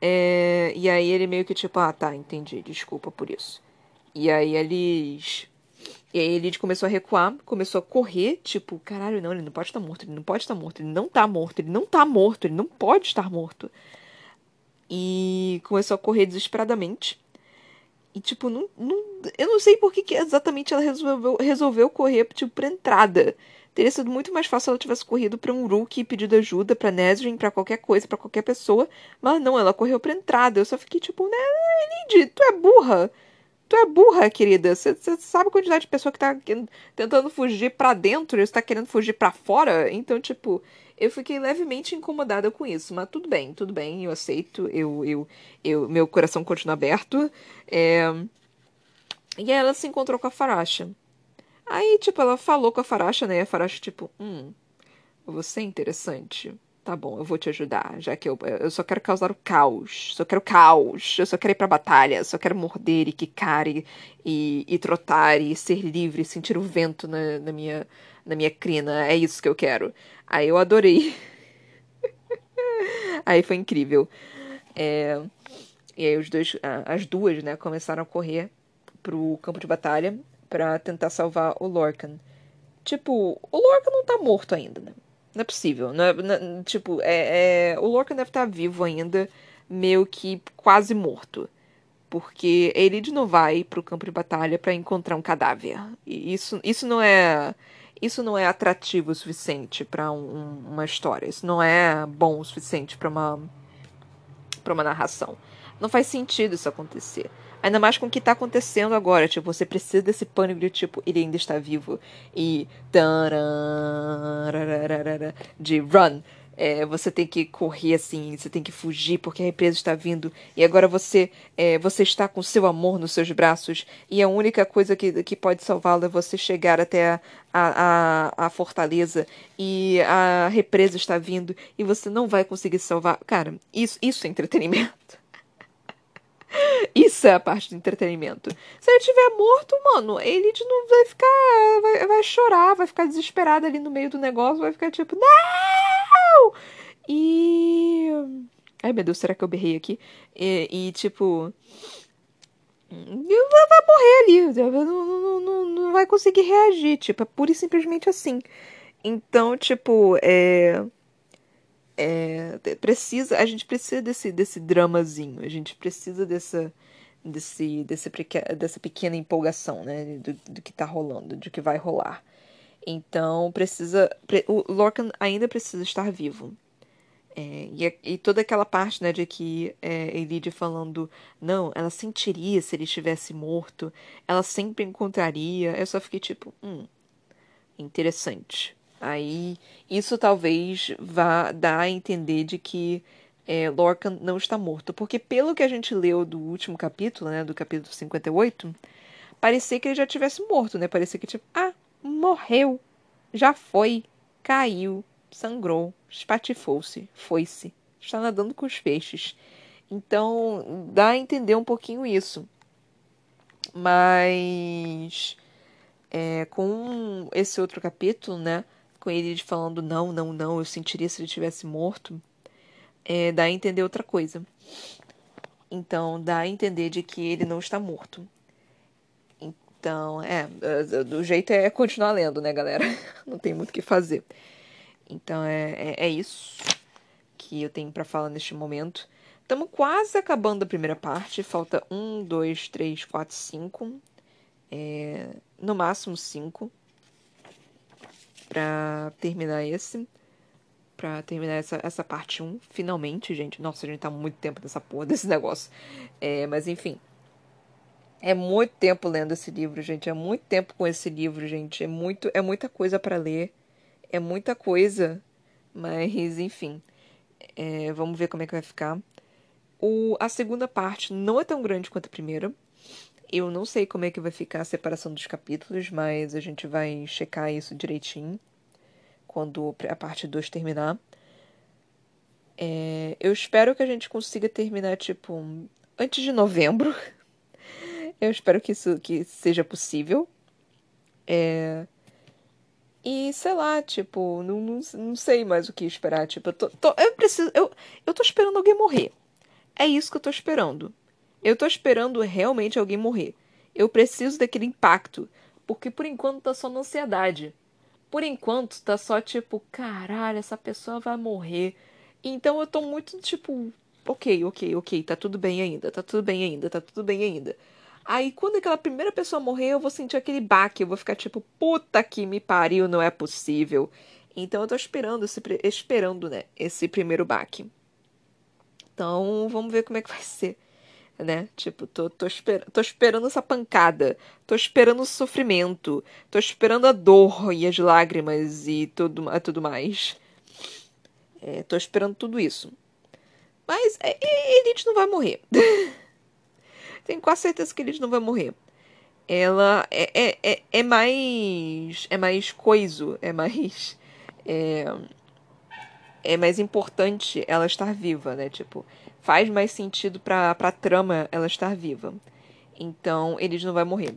É, e aí ele meio que tipo, ah, tá, entendi, desculpa por isso. E aí eles. E aí ele começou a recuar, começou a correr, tipo, caralho, não, ele não pode estar morto, ele não pode estar morto, ele não tá morto, ele não tá morto, ele não pode estar morto. E começou a correr desesperadamente. E, tipo, não, não, eu não sei por que, que exatamente ela resolveu, resolveu correr, tipo, pra entrada. Teria sido muito mais fácil se ela tivesse corrido para um Rookie e pedido ajuda pra Nesrin, para qualquer coisa, para qualquer pessoa. Mas não, ela correu pra entrada. Eu só fiquei tipo, né, Elide, tu é burra. Tu é burra, querida. Você sabe a quantidade de pessoa que tá tentando fugir para dentro e você tá querendo fugir para fora? Então, tipo, eu fiquei levemente incomodada com isso, mas tudo bem, tudo bem, eu aceito, eu, eu, eu meu coração continua aberto. É... E aí ela se encontrou com a Faracha. Aí, tipo, ela falou com a Faracha, né? E a Faracha, tipo, hum, você é interessante. Tá bom, eu vou te ajudar, já que eu, eu só quero causar o caos. Só quero caos. Eu só quero ir pra batalha. Só quero morder e quicar e, e, e trotar e ser livre, sentir o vento na, na, minha, na minha crina. É isso que eu quero. Aí eu adorei. aí foi incrível. É, e aí os dois, as duas, né, começaram a correr pro campo de batalha para tentar salvar o Lorcan. Tipo, o Lorca não tá morto ainda, né? Não é possível. Não é, não, tipo, é, é, o Lorca deve estar tá vivo ainda, meio que quase morto. Porque ele não vai pro campo de batalha para encontrar um cadáver. E isso, isso não é. Isso não é atrativo o suficiente para um, uma história. Isso não é bom o suficiente para uma uma narração. Não faz sentido isso acontecer. Ainda mais com o que tá acontecendo agora. Tipo, você precisa desse pânico de tipo, ele ainda está vivo. E. De run. É, você tem que correr assim, você tem que fugir porque a represa está vindo e agora você é, você está com seu amor nos seus braços e a única coisa que, que pode salvá-lo é você chegar até a, a, a, fortaleza e a represa está vindo e você não vai conseguir salvar. Cara, isso, isso é entretenimento. Isso é a parte do entretenimento. Se ele estiver morto, mano, ele não vai ficar. Vai, vai chorar, vai ficar desesperado ali no meio do negócio, vai ficar tipo, não! E. Ai meu Deus, será que eu berrei aqui? E, e tipo. Vai morrer ali, não, não, não, não vai conseguir reagir, tipo, é pura e simplesmente assim. Então, tipo, é é, precisa, a gente precisa desse, desse dramazinho, a gente precisa dessa, desse, desse, dessa pequena empolgação, né, do, do que tá rolando, do que vai rolar. Então, precisa, o Lorcan ainda precisa estar vivo. É, e, e, toda aquela parte, né, de que é, Elide falando, não, ela sentiria se ele estivesse morto, ela sempre encontraria. Eu só fiquei tipo, hum, interessante. Aí isso talvez vá dar a entender de que é, não está morto. Porque pelo que a gente leu do último capítulo, né, do capítulo 58, parecia que ele já tivesse morto, né? Parecia que tipo, ah, morreu, já foi, caiu, sangrou, espatifou-se, foi-se, está nadando com os peixes. Então, dá a entender um pouquinho isso. Mas é, com esse outro capítulo, né? Com ele falando não, não, não, eu sentiria se ele tivesse morto, é, dá a entender outra coisa. Então, dá a entender de que ele não está morto. Então, é, do jeito é continuar lendo, né, galera? Não tem muito o que fazer. Então, é, é, é isso que eu tenho para falar neste momento. Estamos quase acabando a primeira parte. Falta um, dois, três, quatro, cinco. É, no máximo cinco para terminar esse. Pra terminar essa, essa parte 1, finalmente, gente. Nossa, a gente tá muito tempo nessa porra desse negócio. É, mas enfim. É muito tempo lendo esse livro, gente. É muito tempo com esse livro, gente. É, muito, é muita coisa para ler. É muita coisa. Mas, enfim. É, vamos ver como é que vai ficar. O, a segunda parte não é tão grande quanto a primeira. Eu não sei como é que vai ficar a separação dos capítulos, mas a gente vai checar isso direitinho quando a parte 2 terminar. É, eu espero que a gente consiga terminar, tipo, antes de novembro. Eu espero que isso que seja possível. É, e sei lá, tipo, não, não, não sei mais o que esperar. Tipo, eu, tô, tô, eu preciso. Eu, eu tô esperando alguém morrer. É isso que eu tô esperando. Eu tô esperando realmente alguém morrer. Eu preciso daquele impacto. Porque por enquanto tá só na ansiedade. Por enquanto tá só tipo, caralho, essa pessoa vai morrer. Então eu tô muito tipo, ok, ok, ok, tá tudo bem ainda, tá tudo bem ainda, tá tudo bem ainda. Aí quando aquela primeira pessoa morrer, eu vou sentir aquele baque, eu vou ficar tipo, puta que me pariu, não é possível. Então eu tô esperando, esse, esperando, né, esse primeiro baque. Então vamos ver como é que vai ser né? Tipo, tô, tô, esper tô esperando essa pancada, tô esperando o sofrimento, tô esperando a dor e as lágrimas e tudo, tudo mais. É, tô esperando tudo isso. Mas é, Elite não vai morrer. Tenho quase certeza que Elite não vai morrer. Ela é, é, é, é mais. É mais coiso, é mais. É, é mais importante ela estar viva, né? Tipo, faz mais sentido pra, pra trama ela estar viva. Então, eles não vai morrer.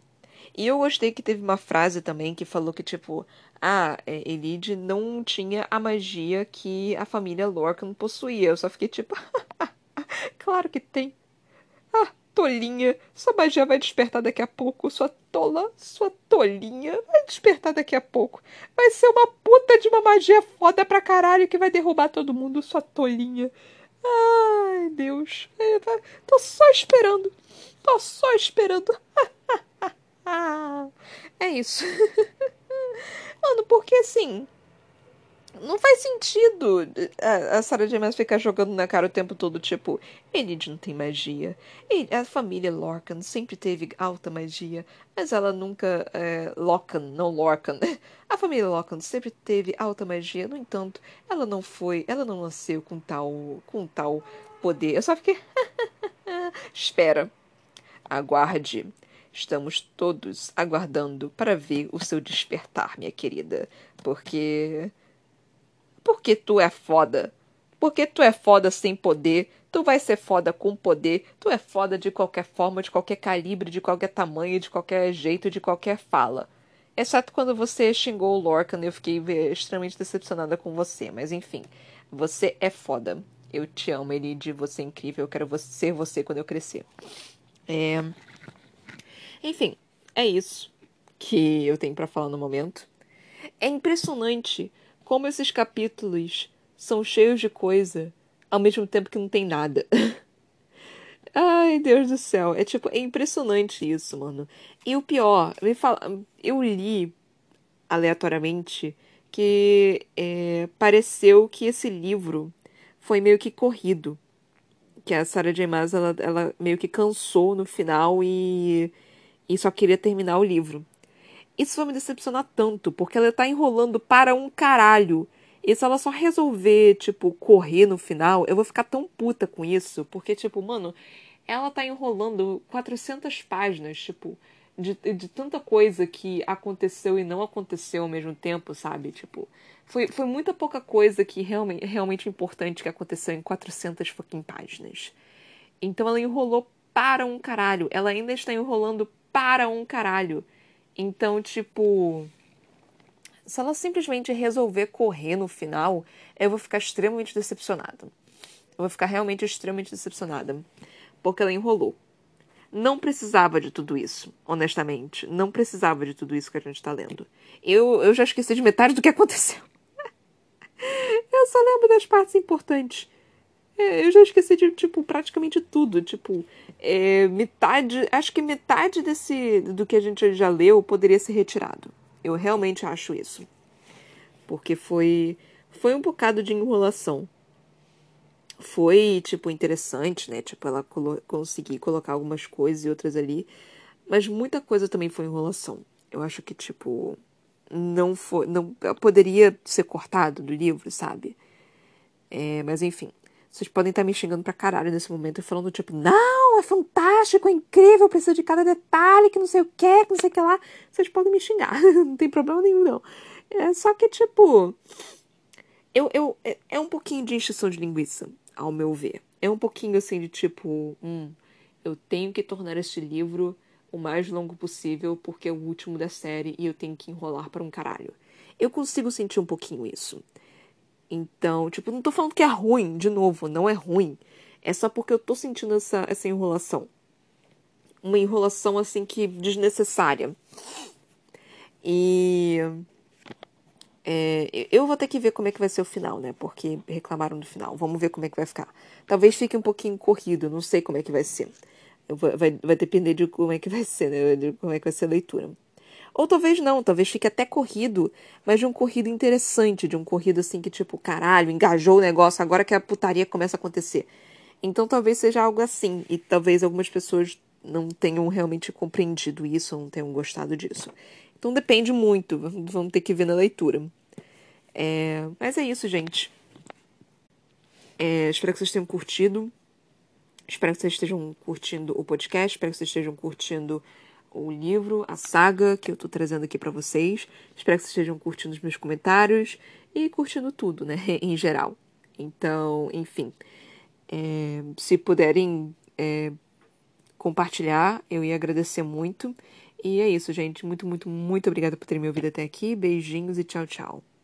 E eu gostei que teve uma frase também que falou que, tipo, ah, é, Elide não tinha a magia que a família Lorcan possuía. Eu só fiquei tipo, claro que tem. Ah, tolinha. Sua magia vai despertar daqui a pouco. Sua tola, sua tolinha. Vai despertar daqui a pouco. Vai ser uma puta de uma magia foda pra caralho que vai derrubar todo mundo. Sua tolinha. Ai, Deus. É, tá, tô só esperando. Tô só esperando. é isso. Mano, porque assim não faz sentido a, a Sarah J. Maas ficar jogando na cara o tempo todo, tipo, Enid não tem magia. A família Lorcan sempre teve alta magia, mas ela nunca. É, Lorcan, não Lorcan. A família Lorcan sempre teve alta magia, no entanto, ela não foi. Ela não nasceu com tal. com tal poder. Eu só fiquei. Espera. Aguarde. Estamos todos aguardando para ver o seu despertar, minha querida. Porque porque tu é foda. Porque tu é foda sem poder, tu vai ser foda com poder, tu é foda de qualquer forma, de qualquer calibre, de qualquer tamanho, de qualquer jeito, de qualquer fala. Exceto quando você xingou o Lorcan eu fiquei extremamente decepcionada com você. Mas enfim, você é foda. Eu te amo, Elide, você é incrível. Eu quero ser você quando eu crescer. É... Enfim, é isso que eu tenho para falar no momento. É impressionante como esses capítulos são cheios de coisa, ao mesmo tempo que não tem nada. Ai, Deus do céu. É tipo, é impressionante isso, mano. E o pior, me fala, eu li aleatoriamente que é, pareceu que esse livro foi meio que corrido. Que a Sarah J. Maas, ela, ela meio que cansou no final e, e só queria terminar o livro. Isso vai me decepcionar tanto, porque ela tá enrolando para um caralho. E se ela só resolver, tipo, correr no final, eu vou ficar tão puta com isso, porque, tipo, mano, ela tá enrolando 400 páginas, tipo, de, de tanta coisa que aconteceu e não aconteceu ao mesmo tempo, sabe? Tipo, foi, foi muita pouca coisa que realmente, realmente importante que aconteceu em 400 fucking páginas. Então ela enrolou para um caralho. Ela ainda está enrolando para um caralho. Então, tipo, se ela simplesmente resolver correr no final, eu vou ficar extremamente decepcionada. Eu vou ficar realmente extremamente decepcionada. Porque ela enrolou. Não precisava de tudo isso, honestamente. Não precisava de tudo isso que a gente tá lendo. Eu, eu já esqueci de metade do que aconteceu. eu só lembro das partes importantes. É, eu já esqueci de, tipo, praticamente tudo. Tipo, é, metade. Acho que metade desse. do que a gente já leu poderia ser retirado. Eu realmente acho isso. Porque foi. Foi um bocado de enrolação. Foi, tipo, interessante, né? Tipo, ela colo conseguir colocar algumas coisas e outras ali. Mas muita coisa também foi enrolação. Eu acho que, tipo. Não foi. Não, poderia ser cortado do livro, sabe? É, mas enfim. Vocês podem estar me xingando pra caralho nesse momento e falando, tipo, não, é fantástico, é incrível, precisa de cada detalhe, que não sei o que, que não sei o que lá. Vocês podem me xingar, não tem problema nenhum, não. É só que, tipo, eu, eu, é, é um pouquinho de encheção de linguiça, ao meu ver. É um pouquinho assim de tipo, hum, eu tenho que tornar este livro o mais longo possível porque é o último da série e eu tenho que enrolar para um caralho. Eu consigo sentir um pouquinho isso. Então, tipo, não tô falando que é ruim, de novo, não é ruim. É só porque eu tô sentindo essa, essa enrolação. Uma enrolação, assim, que desnecessária. E. É, eu vou ter que ver como é que vai ser o final, né? Porque reclamaram do final. Vamos ver como é que vai ficar. Talvez fique um pouquinho corrido, não sei como é que vai ser. Vai, vai depender de como é que vai ser, né? De como é que vai ser a leitura. Ou talvez não, talvez fique até corrido, mas de um corrido interessante, de um corrido assim que tipo, caralho, engajou o negócio, agora que a putaria começa a acontecer. Então talvez seja algo assim, e talvez algumas pessoas não tenham realmente compreendido isso, não tenham gostado disso. Então depende muito, vamos ter que ver na leitura. É, mas é isso, gente. É, espero que vocês tenham curtido. Espero que vocês estejam curtindo o podcast, espero que vocês estejam curtindo o livro, a saga que eu tô trazendo aqui para vocês. Espero que vocês estejam curtindo os meus comentários e curtindo tudo, né, em geral. Então, enfim, é, se puderem é, compartilhar, eu ia agradecer muito. E é isso, gente. Muito, muito, muito obrigada por terem me ouvido até aqui. Beijinhos e tchau, tchau.